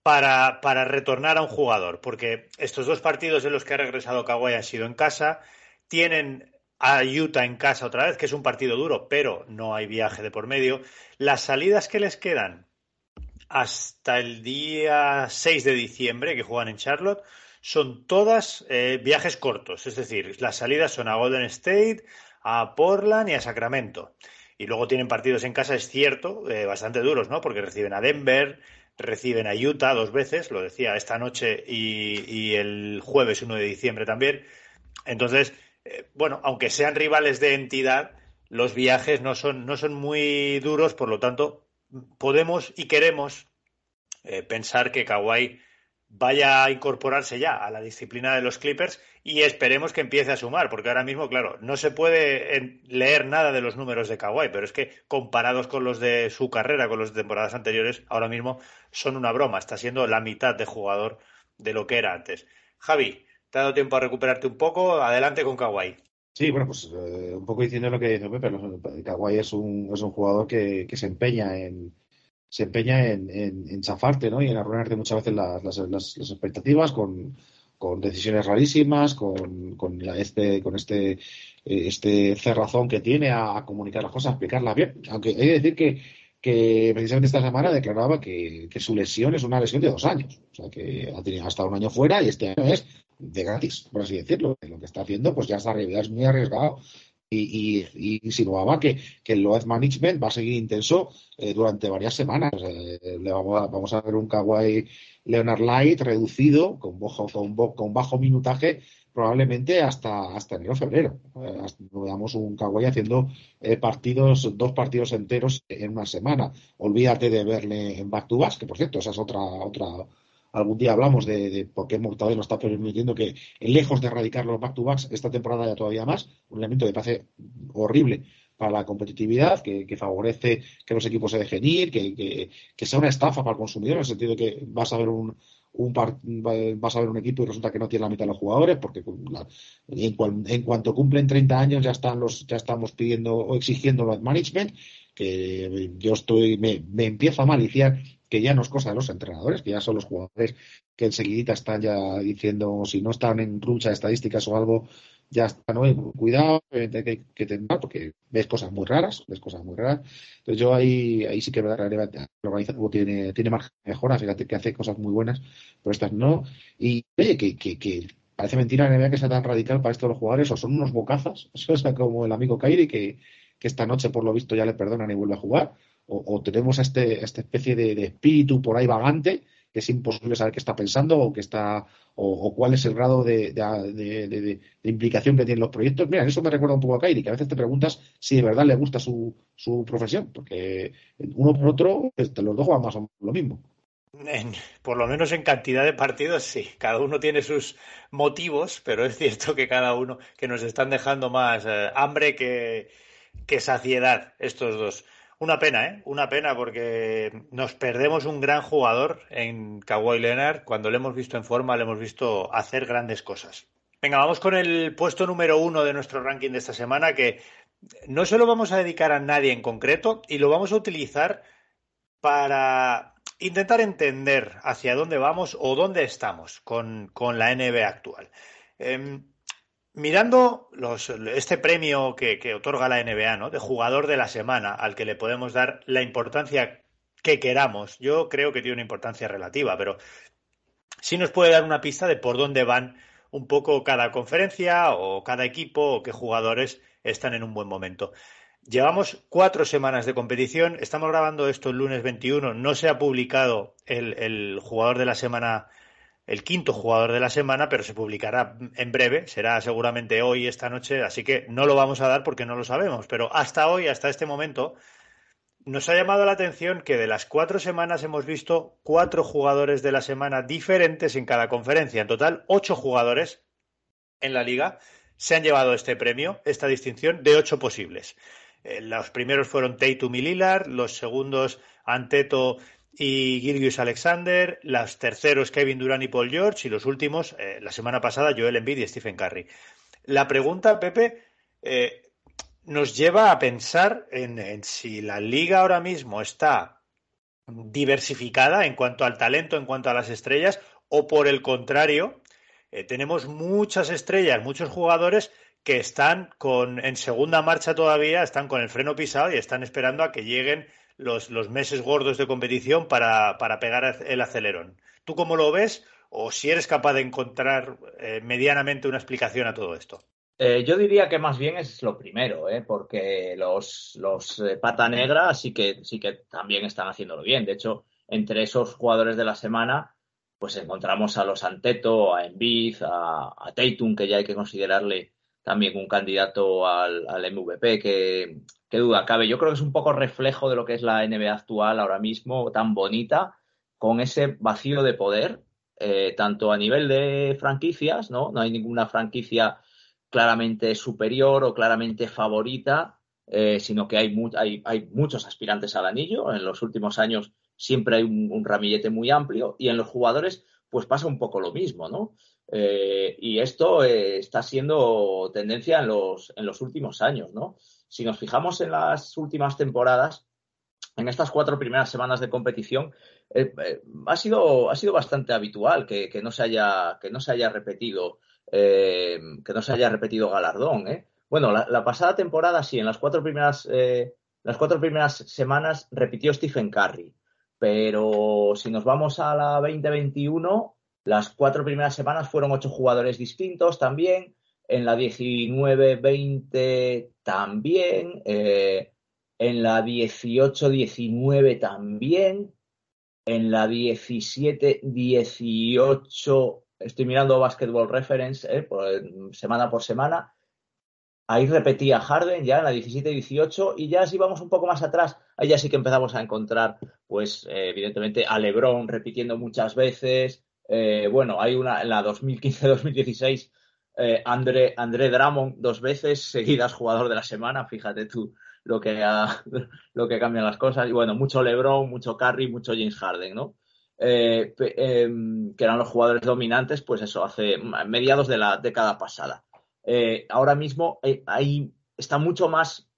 para, para, retornar a un jugador, porque estos dos partidos en los que ha regresado Kawhi han sido en casa, tienen a Utah en casa otra vez, que es un partido duro, pero no hay viaje de por medio. Las salidas que les quedan hasta el día 6 de diciembre, que juegan en Charlotte, son todas eh, viajes cortos, es decir, las salidas son a Golden State, a Portland y a Sacramento. Y luego tienen partidos en casa, es cierto, eh, bastante duros, ¿no? Porque reciben a Denver, reciben a Utah dos veces, lo decía esta noche y, el jueves 1 de diciembre también. Entonces, eh, bueno, aunque sean rivales de entidad, los viajes no son, no son muy duros, por lo tanto, podemos y queremos eh, pensar que Kawhi vaya a incorporarse ya a la disciplina de los Clippers y esperemos que empiece a sumar, porque ahora mismo, claro, no se puede leer nada de los números de Kawhi, pero es que comparados con los de su carrera, con los de temporadas anteriores, ahora mismo son una broma, está siendo la mitad de jugador de lo que era antes. Javi, ¿te ha dado tiempo a recuperarte un poco? Adelante con Kawhi.
Sí, bueno, pues eh, un poco diciendo lo que dice Pepe, Kawhi es un, es un jugador que se empeña en, se empeña en, en, chafarte ¿no? y en arruinarte muchas veces las, las, expectativas con, con, decisiones rarísimas, con, con, la, este, con este, eh, este cerrazón que tiene a, comunicar las cosas, a explicarlas bien. Aunque hay que decir que, que precisamente esta semana declaraba que, que, su lesión es una lesión de dos años. O sea, que ha tenido hasta un año fuera y este año es de gratis, por así decirlo. Lo que está haciendo, pues ya está es muy arriesgado y, y, insinuaba que, que, el load management va a seguir intenso eh, durante varias semanas. Eh, le vamos, a, vamos a ver un Kawhi Leonard Light reducido, con, bajo, con, con bajo minutaje, probablemente hasta, hasta enero febrero. Eh, veamos un Kawhi haciendo partidos, dos partidos enteros en una semana. Olvídate de verle en back to back, que por cierto, esa es otra, otra algún día hablamos de, por qué Mortadelo no está permitiendo que, lejos de erradicar los back-to-backs, esta temporada ya todavía más, un elemento que parece horrible para la competitividad, que, favorece que los equipos se dejen ir, que, sea una estafa para el consumidor, en el sentido de que vas a ver un, vas a ver un equipo y resulta que no tiene la mitad de los jugadores, porque en, cuanto cumplen 30 años ya están los, ya estamos pidiendo o exigiendo el management, que yo estoy, me, me empiezo a maliciar que ya no es cosa de los entrenadores, que ya son los jugadores que enseguida están ya diciendo si no están en lucha de estadísticas o algo, ya están, ¿no? cuidado, que hay que tener, porque ves cosas muy raras, ves cosas muy raras. Entonces yo ahí, ahí sí que verdaderamente el organizador tiene, tiene margen de mejora, fíjate que hace cosas muy buenas, pero estas no. Y oye, que, que, que parece mentira la que sea tan radical para estos los jugadores, o son unos bocazas, o sea, como el amigo Kairi, que, que esta noche por lo visto ya le perdonan y vuelve a jugar, o, tenemos este, esta especie de, espíritu por ahí vagante es imposible saber qué está pensando o qué está o, cuál es el grado de, implicación que tienen los proyectos. Mira, eso me recuerda un poco a Kairi, que a veces te preguntas si de verdad le gusta su, su profesión, porque uno por otro, este, los dos juegan más o menos lo mismo.
por lo menos en cantidad de partidos, sí. Cada uno tiene sus motivos, pero es cierto que cada uno que nos están dejando más eh, hambre que, que saciedad estos dos. Una pena, ¿eh? Una pena porque nos perdemos un gran jugador en Kawhi Leonard. Cuando le hemos visto en forma, le hemos visto hacer grandes cosas. Venga, vamos con el puesto número uno de nuestro ranking de esta semana, que no se lo vamos a dedicar a nadie en concreto y lo vamos a utilizar para intentar entender hacia dónde vamos o dónde estamos con, la NBA actual. Em, Mirando este premio que, otorga la NBA, ¿no? De jugador de la semana, al que le podemos dar la importancia que queramos, yo creo que tiene una importancia relativa, pero sí nos puede dar una pista de por dónde van un poco cada conferencia o cada equipo o qué jugadores están en un buen momento. Llevamos cuatro semanas de competición, estamos grabando esto el lunes 21, no se ha publicado el jugador de la semana el quinto jugador de la semana, pero se publicará en breve, será seguramente hoy, esta noche, así que no lo vamos a dar porque no lo sabemos, pero hasta hoy, hasta este momento, nos ha llamado la atención que de las cuatro semanas hemos visto cuatro jugadores de la semana diferentes en cada conferencia. En total, ocho jugadores en la liga se han llevado este premio, esta distinción, de ocho posibles. Eh, los primeros fueron Tatum y los segundos Anteto y Gilgius Alexander, los terceros Kevin Durant y Paul George y los últimos, eh, la semana pasada, Joel Embiid y Stephen Curry. La pregunta, Pepe, eh, nos lleva a pensar en, si la liga ahora mismo está diversificada en cuanto al talento, en cuanto a las estrellas, o por el contrario, eh, tenemos muchas estrellas, muchos jugadores que están con, en segunda marcha todavía, están con el freno pisado y están esperando a que lleguen los, meses gordos de competición para, pegar el acelerón. ¿Tú cómo lo ves? ¿O si eres capaz de encontrar eh, medianamente una explicación a todo esto?
Eh, yo diría que más bien es lo primero, ¿eh? porque los, los pata negra sí que, sí que también están haciéndolo bien. De hecho, entre esos jugadores de la semana, pues encontramos a los Anteto, a Embiid, a, a Tatum, que ya hay que considerarle también un candidato al, al MVP, que, qué duda cabe. Yo creo que es un poco reflejo de lo que es la NBA actual ahora mismo, tan bonita, con ese vacío de poder, eh, tanto a nivel de franquicias, ¿no? No hay ninguna franquicia claramente superior o claramente favorita, eh, sino que hay, muchos aspirantes al anillo. En los últimos años siempre hay un, ramillete muy amplio y en los jugadores pues pasa un poco lo mismo, ¿no? Eh, y esto está siendo tendencia en los últimos años, ¿no? Si nos fijamos en las últimas temporadas, en estas cuatro primeras semanas de competición, eh, eh, ha, sido, ha sido bastante habitual que, no, se haya, que no se haya repetido, eh, que no se haya repetido galardón. Bueno, la, pasada temporada sí, en las cuatro primeras, las cuatro primeras semanas repitió Stephen Curry. Pero si nos vamos a la 2021, las cuatro primeras semanas fueron ocho jugadores distintos también en la 19-20 también, eh, en la 18-19 también, en la 17-18, estoy mirando Basketball Reference eh, semana por semana, ahí repetía Harden ya en la 17-18 y ya si vamos un poco más atrás, ahí ya sí que empezamos a encontrar, pues eh, evidentemente a LeBron repitiendo muchas veces, bueno, hay una en la 2015-2016 eh, André, André dos veces seguidas jugador de la semana, fíjate tú lo que, lo que cambian las cosas. Y bueno, mucho LeBron, mucho Curry, mucho James Harden, ¿no? Eh, em, que eran los jugadores dominantes, pues eso, hace mediados de la década pasada. Eh, ahora mismo está mucho más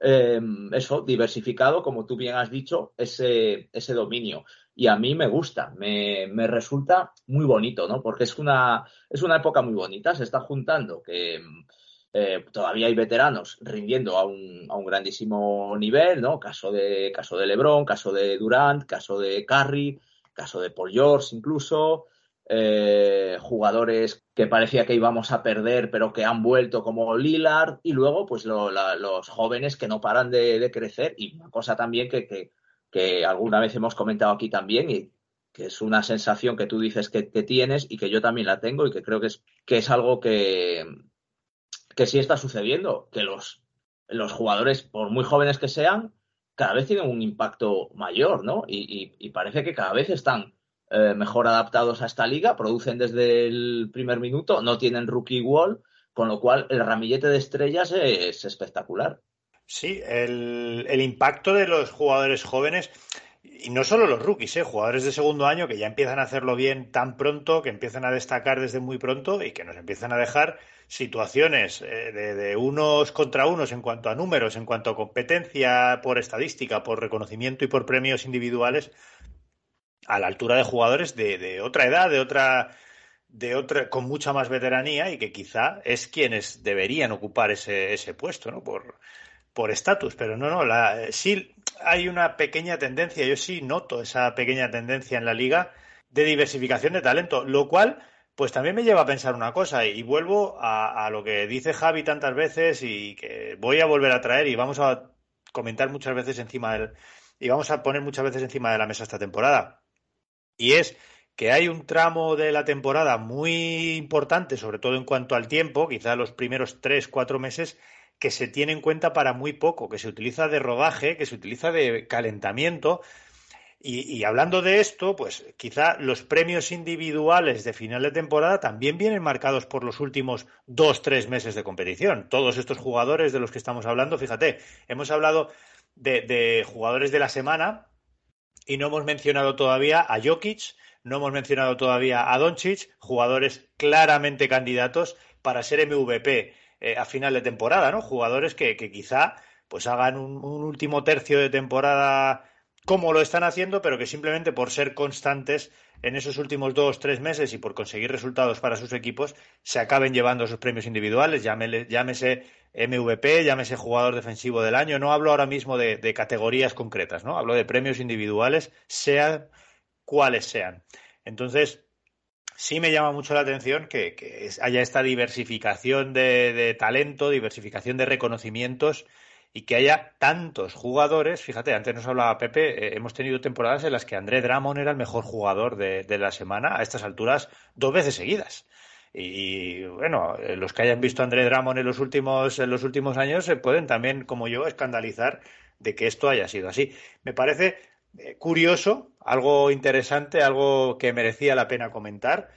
em, diversificado, como tú bien has dicho, ese, ese dominio y a mí me gusta, me, resulta muy bonito, ¿no? Porque es una, es una época muy bonita, se está juntando que eh, todavía hay veteranos rindiendo a un, a un, grandísimo nivel, ¿no? Caso de, caso de LeBron, caso de Durant, caso de Curry, caso de Paul George incluso, eh, jugadores que parecía que íbamos a perder pero que han vuelto como Lillard y luego pues los jóvenes que no paran de, crecer y una cosa también que que alguna vez hemos comentado aquí también y que es una sensación que tú dices que, tienes y que yo también la tengo y que creo que es, que es algo que, que sí está sucediendo, que los, los jugadores, por muy jóvenes que sean, cada vez tienen un impacto mayor, ¿no? Y, parece que cada vez están eh, mejor adaptados a esta liga, producen desde el primer minuto, no tienen rookie wall, con lo cual el ramillete de estrellas es espectacular.
Sí, el, el impacto de los jugadores jóvenes y no solo los rookies, ¿eh? jugadores de segundo año que ya empiezan a hacerlo bien tan pronto, que empiezan a destacar desde muy pronto y que nos empiezan a dejar situaciones eh, de, unos contra unos en cuanto a números, en cuanto a competencia por estadística, por reconocimiento y por premios individuales a la altura de jugadores de, otra edad, de otra, de otra, con mucha más veteranía y que quizá es quienes deberían ocupar ese, ese puesto, ¿no? Por, por estatus, pero no, no, la, eh, sí hay una pequeña tendencia, yo sí noto esa pequeña tendencia en la liga de diversificación de talento, lo cual pues también me lleva a pensar una cosa y vuelvo a, lo que dice Javi tantas veces y que voy a volver a traer y vamos a comentar muchas veces encima del y vamos a poner muchas veces encima de la mesa esta temporada. Y es que hay un tramo de la temporada muy importante, sobre todo en cuanto al tiempo, quizá los primeros tres, cuatro meses, que se tiene en cuenta para muy poco, que se utiliza de rodaje, que se utiliza de calentamiento. Y, hablando de esto, pues quizá los premios individuales de final de temporada también vienen marcados por los últimos dos, tres meses de competición. Todos estos jugadores de los que estamos hablando, fíjate, hemos hablado de, de jugadores de la semana y no hemos mencionado todavía a Jokic, no hemos mencionado todavía a Doncic, jugadores claramente candidatos para ser MVP eh, a final de temporada, ¿no? Jugadores que, quizá pues hagan un, último tercio de temporada como lo están haciendo, pero que simplemente por ser constantes en esos últimos dos, tres meses y por conseguir resultados para sus equipos, se acaben llevando esos premios individuales, llámese MVP, llámese jugador defensivo del año. No hablo ahora mismo de, de categorías concretas, ¿no? Hablo de premios individuales, sean cuales sean. Entonces, sí me llama mucho la atención que, haya esta diversificación de, talento, diversificación de reconocimientos y que haya tantos jugadores. Fíjate, antes nos hablaba Pepe, eh, hemos tenido temporadas en las que André Drummond era el mejor jugador de, la semana a estas alturas dos veces seguidas. Y, bueno, eh, los que hayan visto a André Drummond en los últimos, en los últimos años se pueden también, como yo, escandalizar de que esto haya sido así. Me parece eh, curioso, algo interesante, algo que merecía la pena comentar,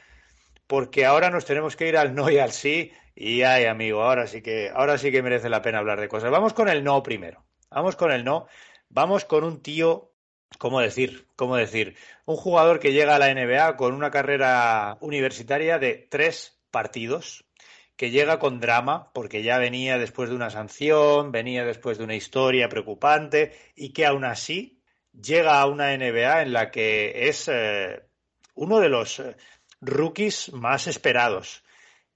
porque ahora nos tenemos que ir al no y al sí, y ay, amigo, ahora sí que, ahora sí que merece la pena hablar de cosas. Vamos con el no primero. Vamos con el no. Vamos con un tío, ¿cómo decir? ¿Cómo decir? Un jugador que llega a la NBA con una carrera universitaria de tres partidos, que llega con drama, porque ya venía después de una sanción, venía después de una historia preocupante, y que aún así llega a una NBA en la que es eh, uno de los eh, rookies más esperados.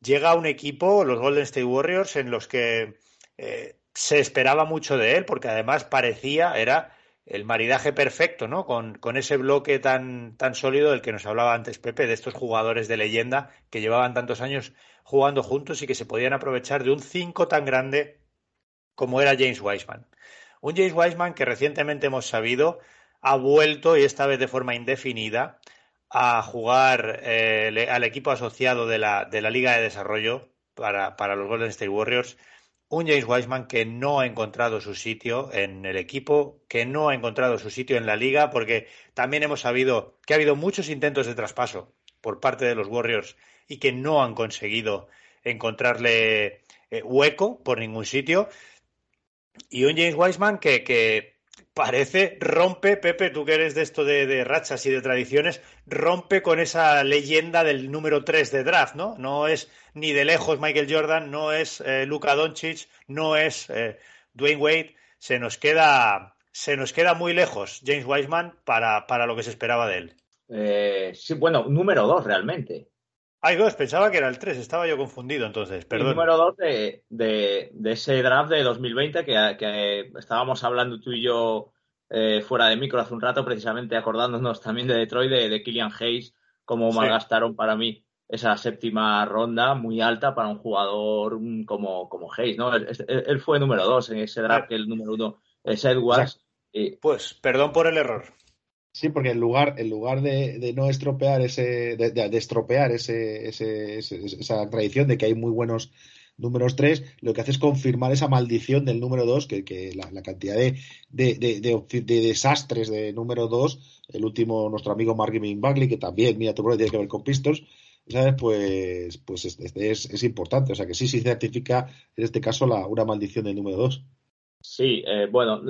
Llega a un equipo, los Golden State Warriors, en los que eh, se esperaba mucho de él, porque además parecía, era el maridaje perfecto, ¿no? Con, con, ese bloque tan, tan sólido del que nos hablaba antes Pepe, de estos jugadores de leyenda que llevaban tantos años jugando juntos y que se podían aprovechar de un 5 tan grande como era James Wiseman. Un James Wiseman que recientemente hemos sabido ha vuelto, y esta vez de forma indefinida, a jugar eh, al equipo asociado de la, de la Liga de Desarrollo para, para, los Golden State Warriors. Un James Wiseman que no ha encontrado su sitio en el equipo, que no ha encontrado su sitio en la liga, porque también hemos sabido que ha habido muchos intentos de traspaso por parte de los Warriors y que no han conseguido encontrarle eh, hueco por ningún sitio. Y un James Wiseman que, que parece, rompe, Pepe, tú que eres de esto de, rachas y de tradiciones, rompe con esa leyenda del número 3 de draft, ¿no? No es ni de lejos Michael Jordan, no es eh, Luka Doncic, no es eh, Dwayne Wade, se nos queda se nos queda muy lejos James Wiseman para, para lo que se esperaba de él.
Eh, sí, bueno, número 2 realmente.
Hay dos, pensaba que era el 3, estaba yo confundido entonces, perdón.
El número 2 de, ese draft de 2020 que, estábamos hablando tú y yo eh, fuera de micro hace un rato, precisamente acordándonos también de Detroit, de, de Killian Hayes, cómo malgastaron para mí esa séptima ronda muy alta para un jugador como, como Hayes, ¿no? Él, fue número 2 en ese draft, que el número 1 es Edwards.
Pues, perdón por el error.
Sí, porque en lugar, en lugar de, no estropear ese, de, estropear ese, esa tradición de que hay muy buenos números 3, lo que hace es confirmar esa maldición del número 2, que, la, cantidad de, desastres de número 2, el último, nuestro amigo Marvin Bagley, que también, mira, tu problema tiene que ver con Pistols, ¿sabes? Pues, pues es, es, importante. O sea que sí, sí certifica en este caso la, una maldición del número 2.
Sí, eh, bueno,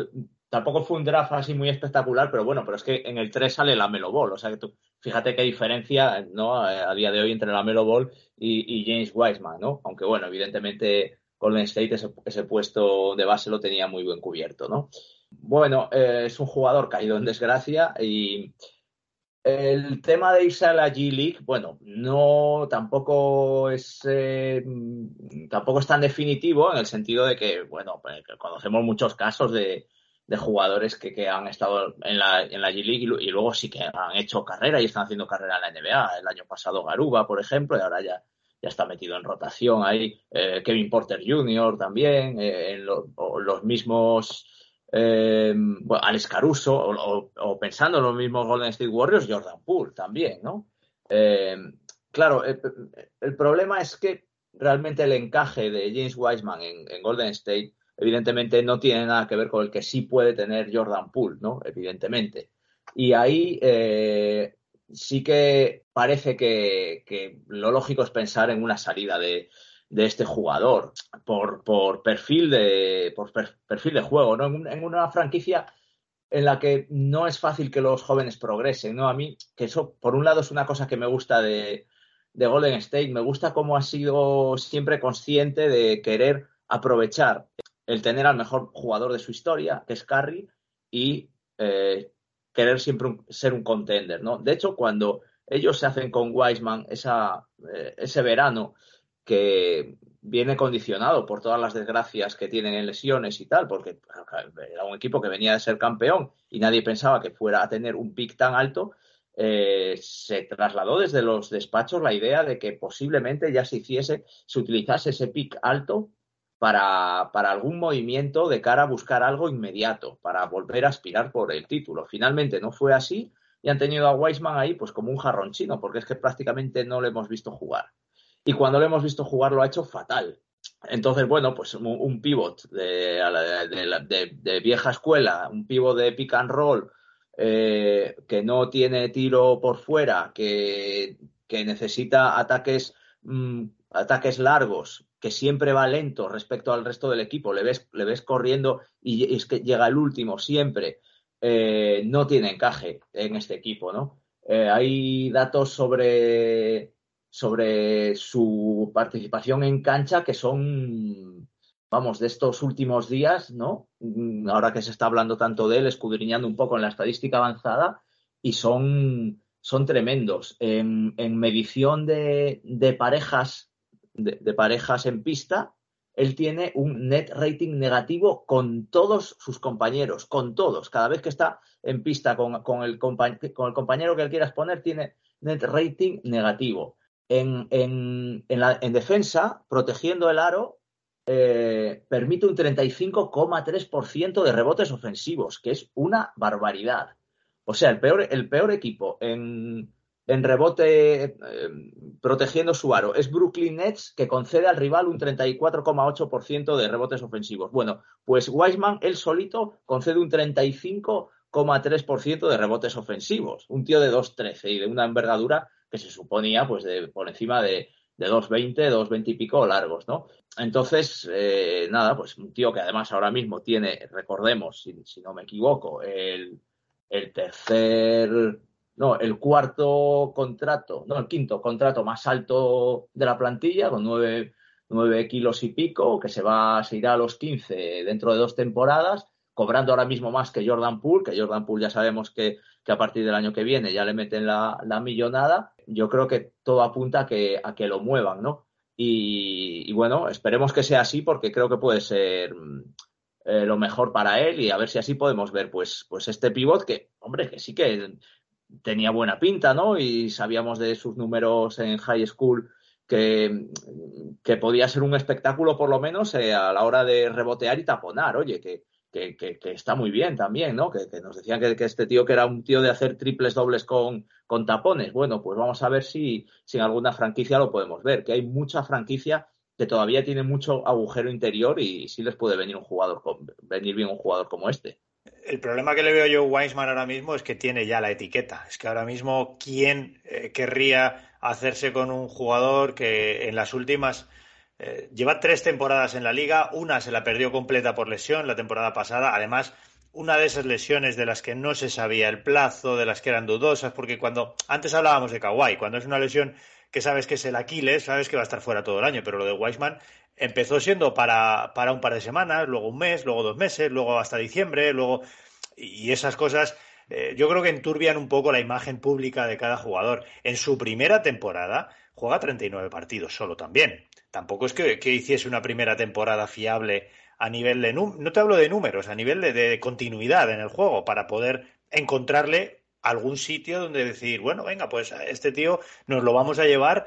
tampoco fue un draft así muy espectacular, pero bueno, pero es que en el 3 sale la Melo o sea que tú, fíjate qué diferencia, ¿no? A día de hoy entre la Melo y, James Wiseman, ¿no? Aunque bueno, evidentemente Golden State ese, puesto de base lo tenía muy bien cubierto, ¿no? Bueno, eh, es un jugador caído en desgracia y el tema de irse a la G League, bueno, no tampoco es eh, tampoco es tan definitivo en el sentido de que, bueno, pues, conocemos muchos casos de, de jugadores que, que, han estado en la, en la G League y, luego sí que han hecho carrera y están haciendo carrera en la NBA. El año pasado Garuba, por ejemplo, y ahora ya, ya está metido en rotación ahí. Eh, Kevin Porter Jr. también, eh, en los mismos eh, bueno, Alex Caruso, o, pensando en los mismos Golden State Warriors, Jordan Poole también, ¿no? claro, el, problema es que realmente el encaje de James Wiseman en Golden State evidentemente no tiene nada que ver con el que sí puede tener Jordan Poole, ¿no? Evidentemente. Y ahí eh, sí que parece que, lo lógico es pensar en una salida de, este jugador por, perfil de por perfil de juego, ¿no? En, una franquicia en la que no es fácil que los jóvenes progresen, ¿no? A mí, que eso, por un lado, es una cosa que me gusta de Golden State, me gusta cómo ha sido siempre consciente de querer aprovechar el tener al mejor jugador de su historia, que es Curry, y eh, querer siempre ser un contender, ¿no? De hecho, cuando ellos se hacen con Wiseman eh, ese verano que viene condicionado por todas las desgracias que tienen en lesiones y tal, porque era un equipo que venía de ser campeón y nadie pensaba que fuera a tener un pick tan alto, eh, se trasladó desde los despachos la idea de que posiblemente ya se hiciese, se utilizase ese pick alto para, para, algún movimiento de cara a buscar algo inmediato, para volver a aspirar por el título. Finalmente no fue así y han tenido a Weisman ahí pues como un jarrón chino, porque es que prácticamente no le hemos visto jugar. Y cuando le hemos visto jugar lo ha hecho fatal. Entonces, bueno, pues un, pivot de, de, vieja escuela, un pivot de pick and roll, eh, que no tiene tiro por fuera, que, que necesita ataques, mm, ataques largos, que siempre va lento respecto al resto del equipo, le ves, le ves corriendo y es que llega el último siempre, eh, no tiene encaje en este equipo, ¿no? Eh, hay datos sobre, sobre su participación en cancha que son, vamos, de estos últimos días, ¿no? Mm, ahora que se está hablando tanto de él, escudriñando un poco en la estadística avanzada, y son, son tremendos. En, medición de, parejas de, parejas en pista, él tiene un net rating negativo con todos sus compañeros, con todos. Cada vez que está en pista con, el, con el, compañero que él quieras poner, tiene net rating negativo. En, defensa, protegiendo el aro, eh, permite un 35,3% de rebotes ofensivos, que es una barbaridad. O sea, el peor, el peor equipo en, en rebote eh, protegiendo su aro. Es Brooklyn Nets que concede al rival un 34,8% de rebotes ofensivos. Bueno, pues Wiseman, él solito, concede un 35,3% de rebotes ofensivos. Un tío de 2,13 y de una envergadura que se suponía pues de, por encima de, de 2,20, 2,20 y pico largos, ¿no? Entonces, eh, nada, pues un tío que además ahora mismo tiene, recordemos, si, si no me equivoco, el, el tercer no, el cuarto contrato, no, el quinto contrato más alto de la plantilla, con nueve, kilos y pico, que se va, se irá a los 15 dentro de dos temporadas, cobrando ahora mismo más que Jordan Poole, que Jordan Poole ya sabemos que, a partir del año que viene ya le meten la, millonada. Yo creo que todo apunta a que, a que lo muevan, ¿no? Y, bueno, esperemos que sea así porque creo que puede ser eh, lo mejor para él y a ver si así podemos ver pues, pues este pivot que, hombre, que sí que tenía buena pinta, ¿no? Y sabíamos de sus números en high school que, que podía ser un espectáculo por lo menos eh, a la hora de rebotear y taponar. Oye, que, que, está muy bien también, ¿no? Que, nos decían que, este tío que era un tío de hacer triples dobles con, con tapones. Bueno, pues vamos a ver si, si en alguna franquicia lo podemos ver, que hay mucha franquicia que todavía tiene mucho agujero interior y sí les puede venir un jugador venir bien un jugador como este.
El problema que le veo yo a Weisman ahora mismo es que tiene ya la etiqueta. Es que ahora mismo, ¿quién eh, querría hacerse con un jugador que en las últimas eh, lleva tres temporadas en la liga, una se la perdió completa por lesión la temporada pasada, además una de esas lesiones de las que no se sabía el plazo, de las que eran dudosas, porque cuando antes hablábamos de Kawhi, cuando es una lesión que sabes que es el Aquiles, sabes que va a estar fuera todo el año, pero lo de Weisman empezó siendo para, para un par de semanas, luego un mes, luego dos meses, luego hasta diciembre, luego y esas cosas eh, yo creo que enturbian un poco la imagen pública de cada jugador. En su primera temporada juega 39 partidos solo también tampoco es que, hiciese una primera temporada fiable a nivel de no te hablo de números, a nivel de, continuidad en el juego, para poder encontrarle algún sitio donde decir, bueno, venga, pues a este tío nos lo vamos a llevar,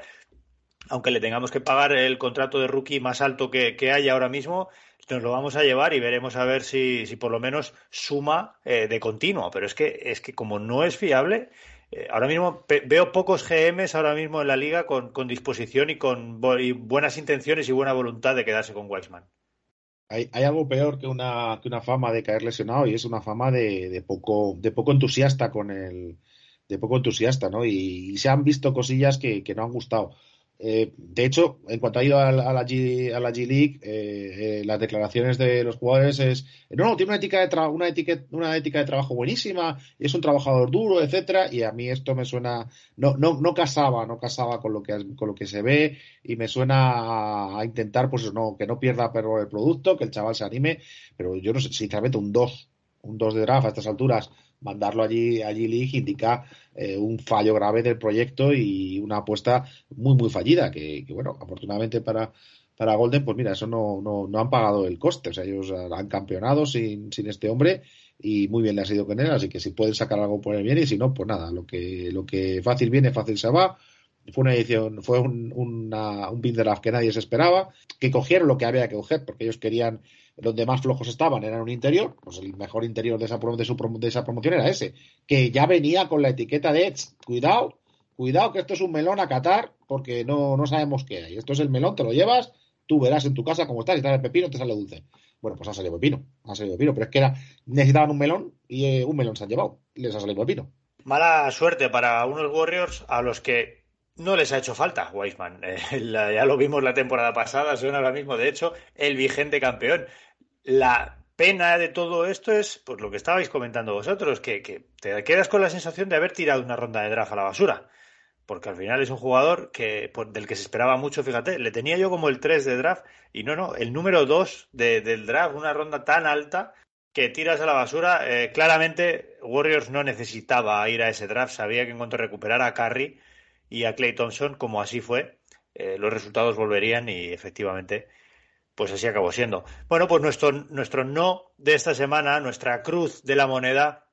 aunque le tengamos que pagar el contrato de rookie más alto que, hay ahora mismo, nos lo vamos a llevar y veremos a ver si, si por lo menos suma eh, de continuo. Pero es que, es que como no es fiable, eh, ahora mismo veo pocos GMs ahora mismo en la liga con, disposición y con buenas intenciones y buena voluntad de quedarse con Weissman.
Hay, algo peor que una, que una fama de caer lesionado y es una fama de, poco, de poco entusiasta con el de poco entusiasta, ¿no? Y, se han visto cosillas que, que no han gustado. Eh, de hecho, en cuanto ha ido a, la, G, a la G League, eh, eh, las declaraciones de los jugadores es, no, tiene una ética de, una ética, una ética de trabajo buenísima, es un trabajador duro, etcétera, y a mí esto me suena, no, no, no casaba, no casaba con lo que, con lo que se ve, y me suena a, intentar, pues no, que no pierda el producto, que el chaval se anime, pero yo no sé, sinceramente, un 2, un 2 de draft a estas alturas, mandarlo allí, allí League indica eh, un fallo grave del proyecto y una apuesta muy, muy fallida, que, bueno, afortunadamente para, para Golden, pues mira, eso no, no, no, han pagado el coste, o sea, ellos han campeonado sin, sin este hombre y muy bien le ha sido con él, así que si pueden sacar algo por el bien y si no, pues nada, lo que, lo que fácil viene, fácil se va. Fue una edición, fue un, una, un que nadie se esperaba, que cogieron lo que había que coger, porque ellos querían donde más flojos estaban eran un interior, pues el mejor interior de esa, de, esa promoción era ese, que ya venía con la etiqueta de cuidado, cuidado que esto es un melón a catar porque no, no sabemos qué hay. Esto es el melón, te lo llevas, tú verás en tu casa cómo estás, y estás el pepino, te sale dulce. Bueno, pues ha salido pepino, ha salido pepino, pero es que era, necesitaban un melón y eh, un melón se han llevado, les ha salido pepino.
Mala suerte para unos Warriors a los que no les ha hecho falta Weisman. Eh, ya lo vimos la temporada pasada, son ahora mismo, de hecho, el vigente campeón. La pena de todo esto es, pues lo que estabais comentando vosotros, que, te quedas con la sensación de haber tirado una ronda de draft a la basura. Porque al final es un jugador que, del que se esperaba mucho, fíjate, le tenía yo como el 3 de draft y no, no, el número 2 del draft, una ronda tan alta que tiras a la basura. Eh, claramente Warriors no necesitaba ir a ese draft, sabía que en cuanto recuperara a Curry y a Clay Thompson, como así fue, eh, los resultados volverían y efectivamente pues así acabó siendo. Bueno, pues nuestro, nuestro no de esta semana, nuestra cruz de la moneda,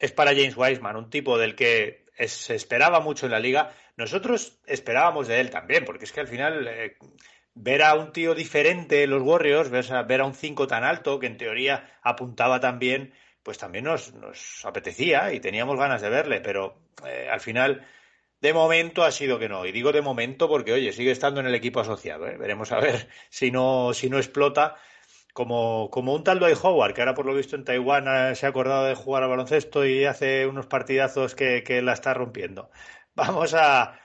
es para James Wiseman, un tipo del que se esperaba mucho en la liga. Nosotros esperábamos de él también, porque es que al final eh, ver a un tío diferente en los Warriors, ver a, ver a un 5 tan alto, que en teoría apuntaba tan bien, pues también nos, nos apetecía y teníamos ganas de verle, pero eh, al final de momento ha sido que no. Y digo de momento porque, oye, sigue estando en el equipo asociado. ¿eh? Veremos a ver si no, si no explota. Como, como un tal Dwight Howard, que ahora por lo visto en Taiwán eh, se ha acordado de jugar al baloncesto y hace unos partidazos que, la está rompiendo. Vamos a,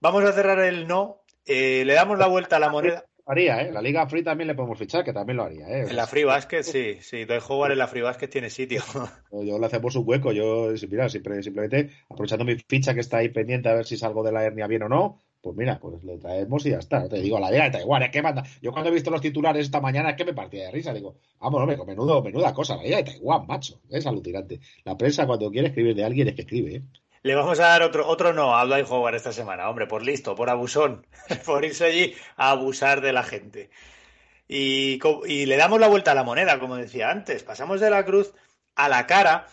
vamos a cerrar el no. Eh, le damos la vuelta a la moneda
haría, ¿eh? La Liga Free también le podemos fichar, que también lo haría, ¿eh?
En la Free Basket, sí, sí. Doy jugar en la Free Basket tiene sitio.
Yo lo hacemos un hueco. Yo, mira, simplemente aprovechando mi ficha que está ahí pendiente a ver si salgo de la hernia bien o no, pues mira, pues le traemos y ya está. Te digo, la Liga de igual, es que manda. Yo cuando he visto los titulares esta mañana es que me partía de risa. Digo, vamos, hombre, menudo, menuda cosa, la Liga de Taiwán, macho. Es alucinante. La prensa cuando quiere escribir de alguien es que escribe, ¿eh?
Le vamos a dar otro, otro no a Dwight Howard esta semana, hombre, por listo, por abusón, por irse allí a abusar de la gente. Y, le damos la vuelta a la moneda, como decía antes. Pasamos de la cruz a la cara.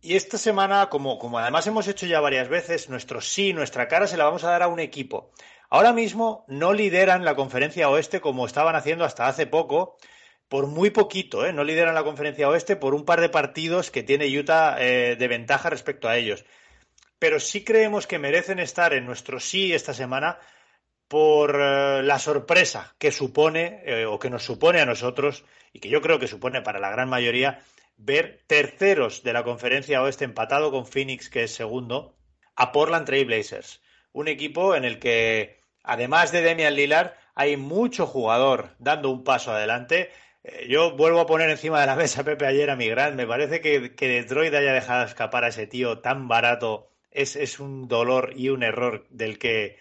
Y esta semana, como, como además hemos hecho ya varias veces, nuestro sí, nuestra cara se la vamos a dar a un equipo. Ahora mismo no lideran la conferencia oeste como estaban haciendo hasta hace poco, por muy poquito, ¿eh? no lideran la conferencia oeste por un par de partidos que tiene Utah eh, de ventaja respecto a ellos. Pero sí creemos que merecen estar en nuestro sí esta semana por eh, la sorpresa que supone eh, o que nos supone a nosotros y que yo creo que supone para la gran mayoría ver terceros de la conferencia oeste empatado con Phoenix, que es segundo, a Portland Trail Blazers. Un equipo en el que, además de Demian Lillard, hay mucho jugador dando un paso adelante. Eh, yo vuelvo a poner encima de la mesa, Pepe, ayer a mi gran. Me parece que, que Detroit haya dejado escapar a ese tío tan barato es, es un dolor y un error del que,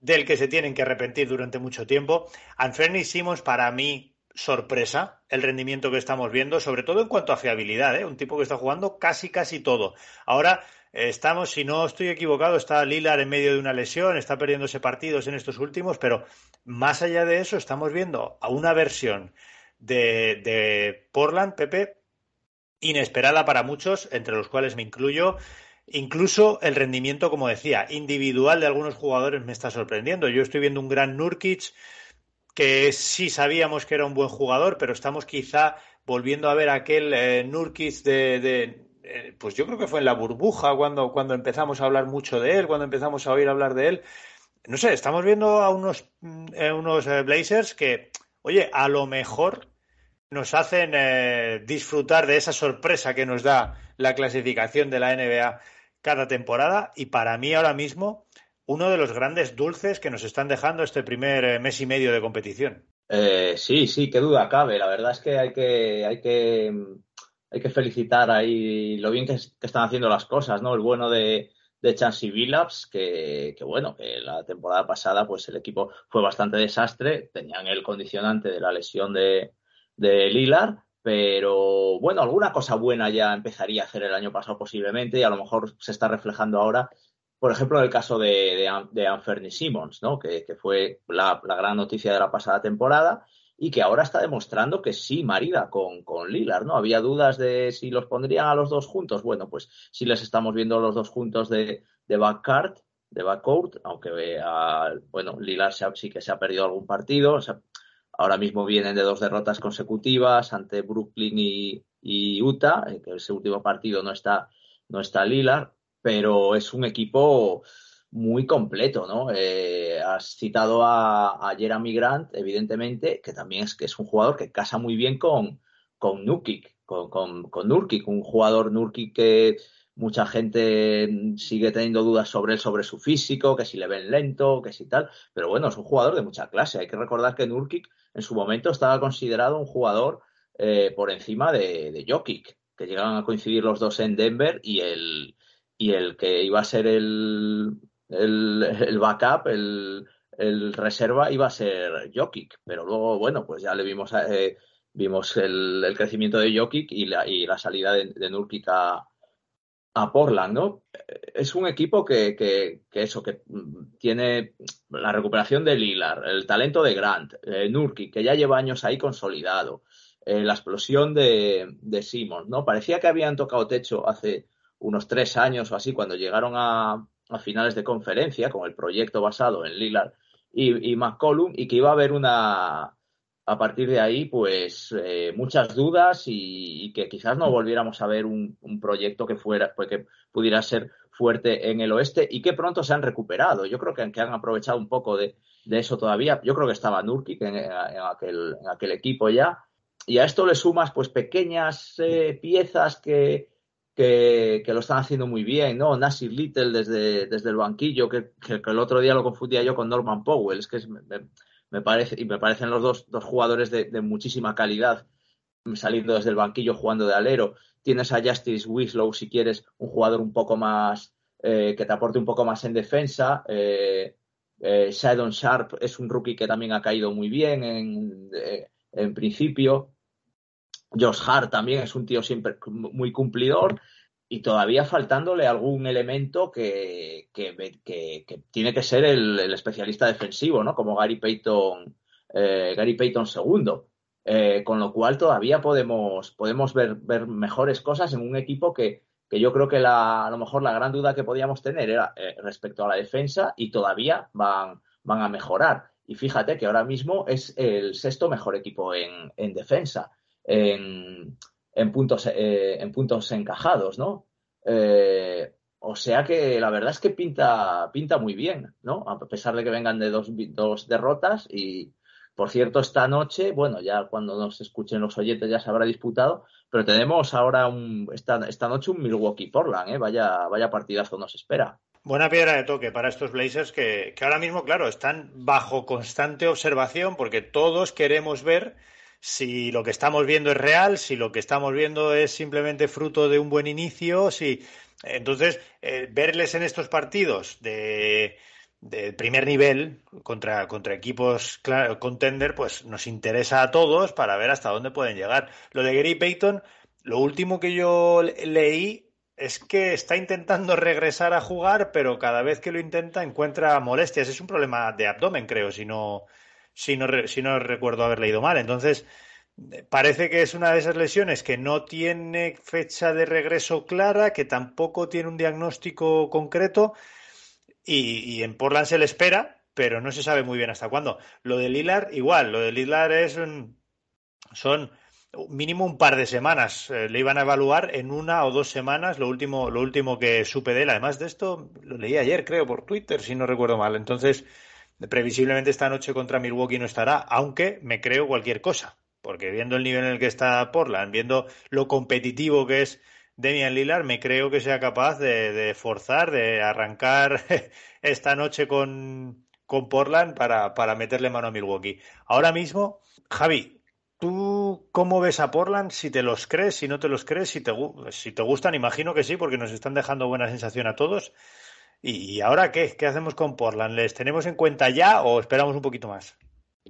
del que se tienen que arrepentir durante mucho tiempo. Anferni Simmons, para mí, sorpresa el rendimiento que estamos viendo, sobre todo en cuanto a fiabilidad, ¿eh? un tipo que está jugando casi, casi todo. Ahora eh, estamos, si no estoy equivocado, está Lilar en medio de una lesión, está perdiéndose partidos en estos últimos, pero más allá de eso, estamos viendo a una versión de, de Portland, Pepe, inesperada para muchos, entre los cuales me incluyo. Incluso el rendimiento, como decía, individual de algunos jugadores me está sorprendiendo. Yo estoy viendo un gran Nurkic que sí sabíamos que era un buen jugador, pero estamos quizá volviendo a ver aquel eh, Nurkic de, eh, pues yo creo que fue en la burbuja cuando, cuando empezamos a hablar mucho de él, cuando empezamos a oír hablar de él. No sé, estamos viendo a unos, eh, unos eh, Blazers que, oye, a lo mejor nos hacen disfrutar de esa sorpresa que nos da la clasificación de la NBA cada temporada y para mí ahora mismo uno de los grandes dulces que nos están dejando este primer eh, mes y medio de competición.
Eh, sí, sí, qué duda cabe. La verdad es que hay que, hay que, hay que felicitar ahí lo bien que, están haciendo las cosas, ¿no? El bueno de, de Chansey Billups, que, que, bueno, que la temporada pasada pues el equipo fue bastante desastre, tenían el condicionante de la lesión de, de Lilar, pero bueno, alguna cosa buena ya empezaría a hacer el año pasado posiblemente y a lo mejor se está reflejando ahora. Por ejemplo, en el caso de, de, de Anferni Simmons, ¿no? que, que fue la, la, gran noticia de la pasada temporada y que ahora está demostrando que sí marida con, con Lillard, ¿no? Había dudas de si los pondrían a los dos juntos. Bueno, pues sí les estamos viendo los dos juntos de, de backcourt, de backcourt, aunque vea, bueno, Lillard sí que se ha perdido algún partido, Ahora mismo vienen de dos derrotas consecutivas ante Brooklyn y, Utah, en que ese último partido no está, no está Lillard, pero es un equipo muy completo, ¿no? Eh, has citado a, a, Jeremy Grant, evidentemente, que también es que es un jugador que casa muy bien con, con Nurkic, con, con, con Nurkic, un jugador Nurkic que mucha gente sigue teniendo dudas sobre él, sobre su físico, que si le ven lento, que si tal, pero bueno, es un jugador de mucha clase. Hay que recordar que Nurkic en su momento estaba considerado un jugador eh, por encima de, Jokic, que llegaban a coincidir los dos en Denver y el, y el que iba a ser el, el, backup, el, el, reserva, iba a ser Jokic. Pero luego, bueno, pues ya le vimos, eh, vimos el, el, crecimiento de Jokic y la, y la salida de, de Nurkic a, a Portland, ¿no? Es un equipo que, que, eso, que tiene la recuperación de Lillard, el talento de Grant, eh, Nurki, que ya lleva años ahí consolidado, eh, la explosión de, de ¿no? Parecía que habían tocado techo hace unos tres años o así, cuando llegaron a, a finales de conferencia con el proyecto basado en Lillard y, y McCollum y que iba a haber una, a partir de ahí, pues eh, muchas dudas y, que quizás no volviéramos a ver un, proyecto que fuera, pues, que pudiera ser fuerte en el oeste y que pronto se han recuperado. Yo creo que, que han aprovechado un poco de, de, eso todavía. Yo creo que estaba Nurkic en, en, aquel, equipo ya. Y a esto le sumas pues pequeñas eh, piezas que, que, lo están haciendo muy bien, ¿no? Nasir Little desde, desde el banquillo, que, el otro día lo confundía yo con Norman Powell. Es que es, me parece, y me parecen los dos, dos jugadores de, de, muchísima calidad saliendo desde el banquillo jugando de alero. Tienes a Justice Winslow si quieres un jugador un poco más eh, que te aporte un poco más en defensa. Eh, eh, Shadon Sharp es un rookie que también ha caído muy bien en, eh, en principio. Josh Hart también es un tío siempre muy cumplidor y todavía faltándole algún elemento que, que, que, tiene que ser el, especialista defensivo, ¿no? Como Gary Payton, eh, Gary Payton segundo. Eh, con lo cual todavía podemos, podemos ver, ver mejores cosas en un equipo que, yo creo que la, a lo mejor la gran duda que podíamos tener era eh, respecto a la defensa y todavía van, van a mejorar. Y fíjate que ahora mismo es el sexto mejor equipo en, defensa, en, puntos, eh, en puntos encajados, ¿no? Eh, o sea que la verdad es que pinta, pinta muy bien, ¿no? A pesar de que vengan de dos, dos derrotas y, por cierto, esta noche, bueno, ya cuando nos escuchen los oyentes ya se habrá disputado, pero tenemos ahora un, esta, esta noche un Milwaukee Portland, ¿eh? Vaya, vaya partidazo nos espera.
Buena piedra de toque para estos Blazers que, ahora mismo, claro, están bajo constante observación porque todos queremos ver si lo que estamos viendo es real, si lo que estamos viendo es simplemente fruto de un buen inicio, si entonces eh, verles en estos partidos de, primer nivel contra, contra equipos contender, pues nos interesa a todos para ver hasta dónde pueden llegar. Lo de Gary Payton, lo último que yo leí es que está intentando regresar a jugar, pero cada vez que lo intenta encuentra molestias. Es un problema de abdomen, creo, si no, si no, recuerdo haber leído mal. Entonces, parece que es una de esas lesiones que no tiene fecha de regreso clara, que tampoco tiene un diagnóstico concreto y, en Portland se le espera, pero no se sabe muy bien hasta cuándo. Lo de Lilar, igual, lo de Lilar es son mínimo un par de semanas. Eh, le iban a evaluar en una o dos semanas, lo último, lo último que supe de él. Además de esto, lo leí ayer, creo, por Twitter, si no recuerdo mal. Entonces, previsiblemente esta noche contra Milwaukee no estará, aunque me creo cualquier cosa. Porque viendo el nivel en el que está Portland, viendo lo competitivo que es Demian Lillard, me creo que sea capaz de, forzar, de arrancar esta noche con, con Portland para, para meterle mano a Milwaukee. Ahora mismo, Javi, ¿Tú cómo ves a Portland? Si te los crees, si no te los crees, si te, si te gustan, imagino que sí, porque nos están dejando buena sensación a todos. ¿Y, ahora qué? ¿Qué hacemos con Portland? ¿Les tenemos en cuenta ya o esperamos un poquito más?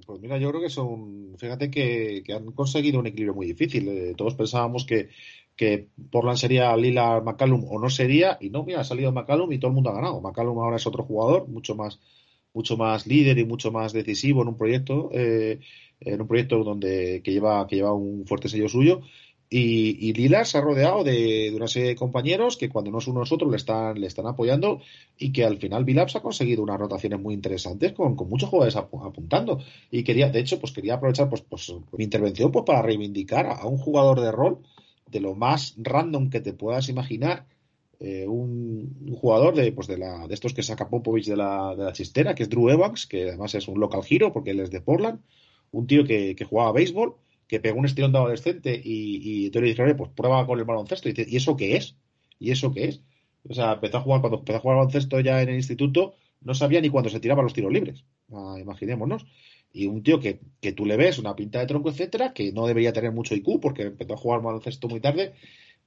Pues mira, yo creo que son, fíjate que, han conseguido un equilibrio muy difícil. Eh, todos pensábamos que, que Portland sería Lila McCallum o no sería, y no, mira, ha salido McCallum y todo el mundo ha ganado. McCallum ahora es otro jugador, mucho más, mucho más líder y mucho más decisivo en un proyecto. Eh, en un proyecto donde que lleva, que lleva un fuerte sello suyo. Y, y Lila se ha rodeado de, una serie de compañeros que cuando no son nosotros le están, le están apoyando y que al final Vilaps ha conseguido unas rotaciones muy interesantes con, muchos jugadores apuntando. Y quería, de hecho, pues quería aprovechar pues, pues mi intervención pues, para reivindicar a, un jugador de rol de lo más random que te puedas imaginar. Eh, un, jugador de, pues de, la, de estos que saca Popovich de la, de la chistera, que es Drew Evans, que además es un local hero porque él es de Portland un tío que, que jugaba béisbol, que pegó un estirón de adolescente y, y le dije, pues prueba con el baloncesto. Y dice, ¿y eso qué es? ¿Y eso qué es? O sea, empezó a jugar, cuando empezó a jugar baloncesto ya en el instituto, no sabía ni cuándo se tiraban los tiros libres. Ah, imaginémonos. Y un tío que, que, tú le ves una pinta de tronco, etcétera, que no debería tener mucho IQ porque empezó a jugar baloncesto muy tarde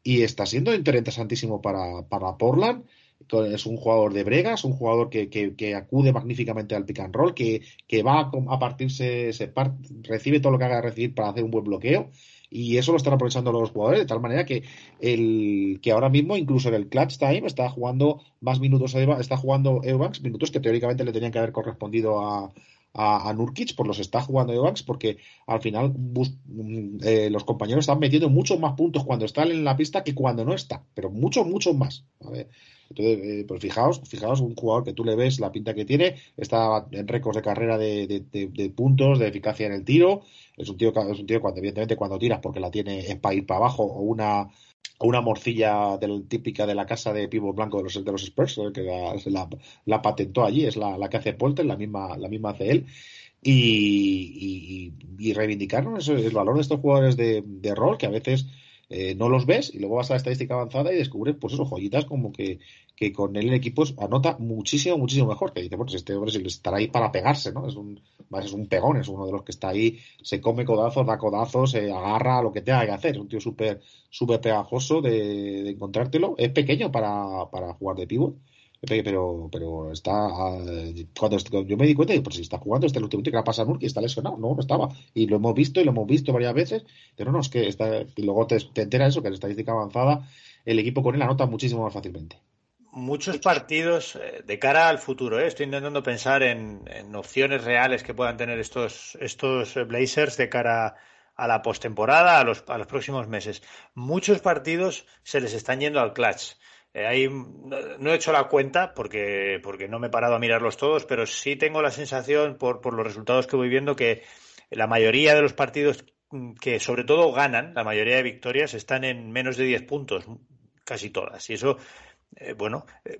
y está siendo interesantísimo para, para Portland es un jugador de bregas, un jugador que, que, acude magníficamente al pick and roll, que, que va a, partirse, se recibe todo lo que haga recibir para hacer un buen bloqueo. Y eso lo están aprovechando los jugadores, de tal manera que el que ahora mismo, incluso en el clutch time, está jugando más minutos, está jugando Evans, minutos que teóricamente le tenían que haber correspondido a, a, Nurkic, por los está jugando Evans, porque al final mm, eh, los compañeros están metiendo muchos más puntos cuando están en la pista que cuando no está, pero muchos, muchos más. Entonces, eh, pues fijaos, fijaos, un jugador que tú le ves la pinta que tiene, está en récords de carrera de, puntos, de eficacia en el tiro. Es un tío, es un tío cuando, evidentemente, cuando tiras porque la tiene es para ir para abajo, o una, una morcilla del, típica de la casa de pivo blanco de los, de los Spurs, que la, patentó allí, es la, que hace Polter, la misma, la misma hace él. Y, y, reivindicarnos el valor de estos jugadores de, de rol que a veces eh, no los ves y luego vas a la estadística avanzada y descubres, pues eso, joyitas como que, que con él en equipos anota muchísimo, muchísimo mejor. Que dice, bueno, este hombre estará ahí para pegarse, ¿no? Es un, es un pegón, es uno de los que está ahí, se come codazos, da codazos, se agarra lo que tenga que hacer. Es un tío súper, súper pegajoso de, de, encontrártelo. Es pequeño para, para jugar de pívot pero, pero está. Ah, cuando, yo me di cuenta, pues si está jugando, este el último que le pasa a Nurki, está lesionado. No, no estaba. Y lo hemos visto y lo hemos visto varias veces. Pero no, es que está, y luego te, te enteras eso, que en estadística avanzada, el equipo con él anota muchísimo más fácilmente.
Muchos partidos eh, de cara al futuro, ¿eh? estoy intentando pensar en, opciones reales que puedan tener estos, estos Blazers de cara a la postemporada, a los, a los próximos meses. Muchos partidos se les están yendo al clutch Eh, ahí no he hecho la cuenta porque, porque no me he parado a mirarlos todos, pero sí tengo la sensación, por, por los resultados que voy viendo, que la mayoría de los partidos que sobre todo ganan, la mayoría de victorias están en menos de 10 puntos, casi todas. Y eso, eh, bueno, eh,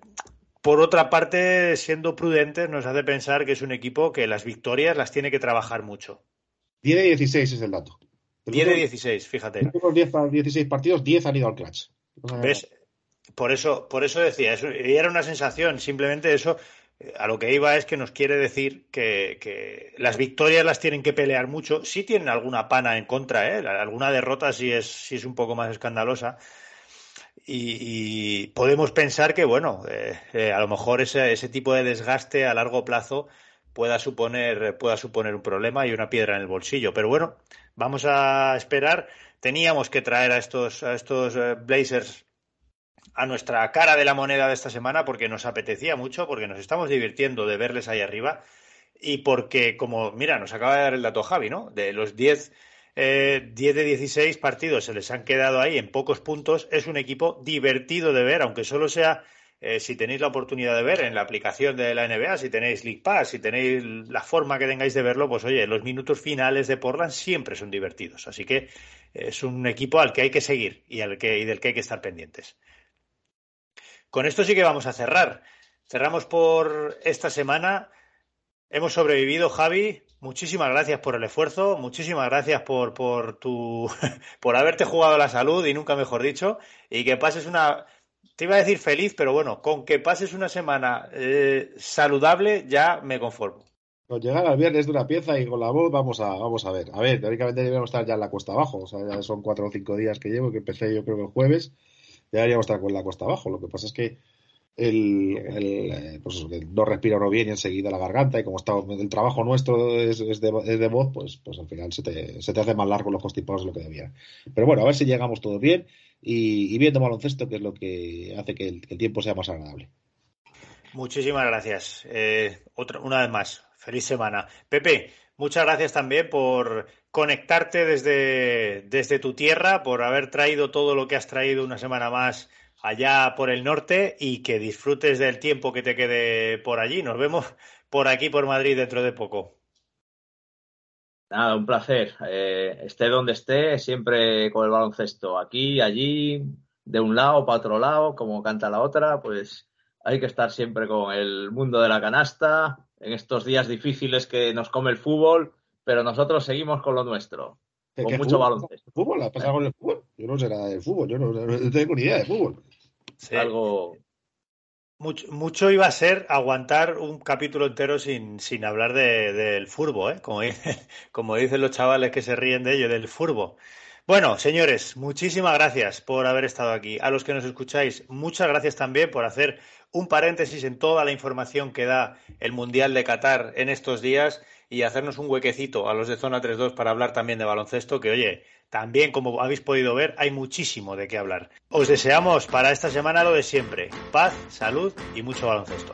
por otra parte, siendo prudentes, nos hace pensar que es un equipo que las victorias las tiene que trabajar mucho.
10 de 16 es el dato.
10 de 16, fíjate.
Los 10 16 partidos, 10 han ido al clutch.
¿Ves? Por eso, por eso decía, eso, y era una sensación, simplemente eso, a lo que iba es que nos quiere decir que, las victorias las tienen que pelear mucho. Sí tienen alguna pana en contra, ¿eh? alguna derrota sí es, sí es un poco más escandalosa. Y, podemos pensar que, bueno, eh, eh, a lo mejor ese, ese, tipo de desgaste a largo plazo pueda suponer, pueda suponer un problema y una piedra en el bolsillo. Pero bueno, vamos a esperar. Teníamos que traer a estos, a estos eh, Blazers a nuestra cara de la moneda de esta semana porque nos apetecía mucho, porque nos estamos divirtiendo de verles ahí arriba y porque, como, mira, nos acaba de dar el dato Javi, ¿no? De los 10, eh, de 16 partidos se les han quedado ahí en pocos puntos. Es un equipo divertido de ver, aunque solo sea, eh, si tenéis la oportunidad de ver en la aplicación de la NBA, si tenéis League Pass, si tenéis la forma que tengáis de verlo, pues oye, los minutos finales de Portland siempre son divertidos. Así que es un equipo al que hay que seguir y, al que, y del que hay que estar pendientes. Con esto sí que vamos a cerrar. Cerramos por esta semana. Hemos sobrevivido, Javi. Muchísimas gracias por el esfuerzo, muchísimas gracias por, por tu por haberte jugado la salud y nunca mejor dicho, y que pases una te iba a decir feliz, pero bueno, con que pases una semana eh, saludable ya me conformo.
Con llegar al viernes de una pieza y con la voz vamos a, vamos a ver. A ver, teóricamente deberíamos estar ya en la cuesta abajo. O sea, ya son cuatro o cinco días que llevo, que empecé yo creo que el jueves deberíamos estar con la costa abajo. Lo que pasa es que el, eh, pues no respira uno bien y enseguida la garganta y como está el trabajo nuestro es, de, voz, pues, pues al final se te, hace más largo los constipados de lo que debía. Pero bueno, a ver si llegamos todo bien y, viendo baloncesto, que es lo que hace que el, tiempo sea más agradable.
Muchísimas gracias. Eh, otra, una vez más, feliz semana. Pepe, muchas gracias también por conectarte desde, desde tu tierra, por haber traído todo lo que has traído una semana más allá por el norte y que disfrutes del tiempo que te quede por allí. Nos vemos por aquí, por Madrid, dentro de poco.
Nada, un placer. Eh, esté donde esté, siempre con el baloncesto. Aquí, allí, de un lado para otro lado, como canta la otra, pues hay que estar siempre con el mundo de la canasta, en estos días difíciles que nos come el fútbol, pero nosotros seguimos con lo nuestro. Con mucho baloncesto.
¿Fútbol? ¿Ha pasado con el fútbol? Yo no sé nada del fútbol, yo no, tengo ni idea de fútbol.
Algo.
Mucho, iba a ser aguantar un capítulo entero sin, sin hablar del furbo, ¿eh? como, como dicen los chavales que se ríen de ello, del furbo. Bueno, señores, muchísimas gracias por haber estado aquí. A los que nos escucháis, muchas gracias también por hacer un paréntesis en toda la información que da el Mundial de Qatar en estos días y hacernos un huequecito a los de Zona 3-2 para hablar también de baloncesto, que oye, también como habéis podido ver, hay muchísimo de qué hablar. Os deseamos para esta semana lo de siempre, paz, salud y mucho baloncesto.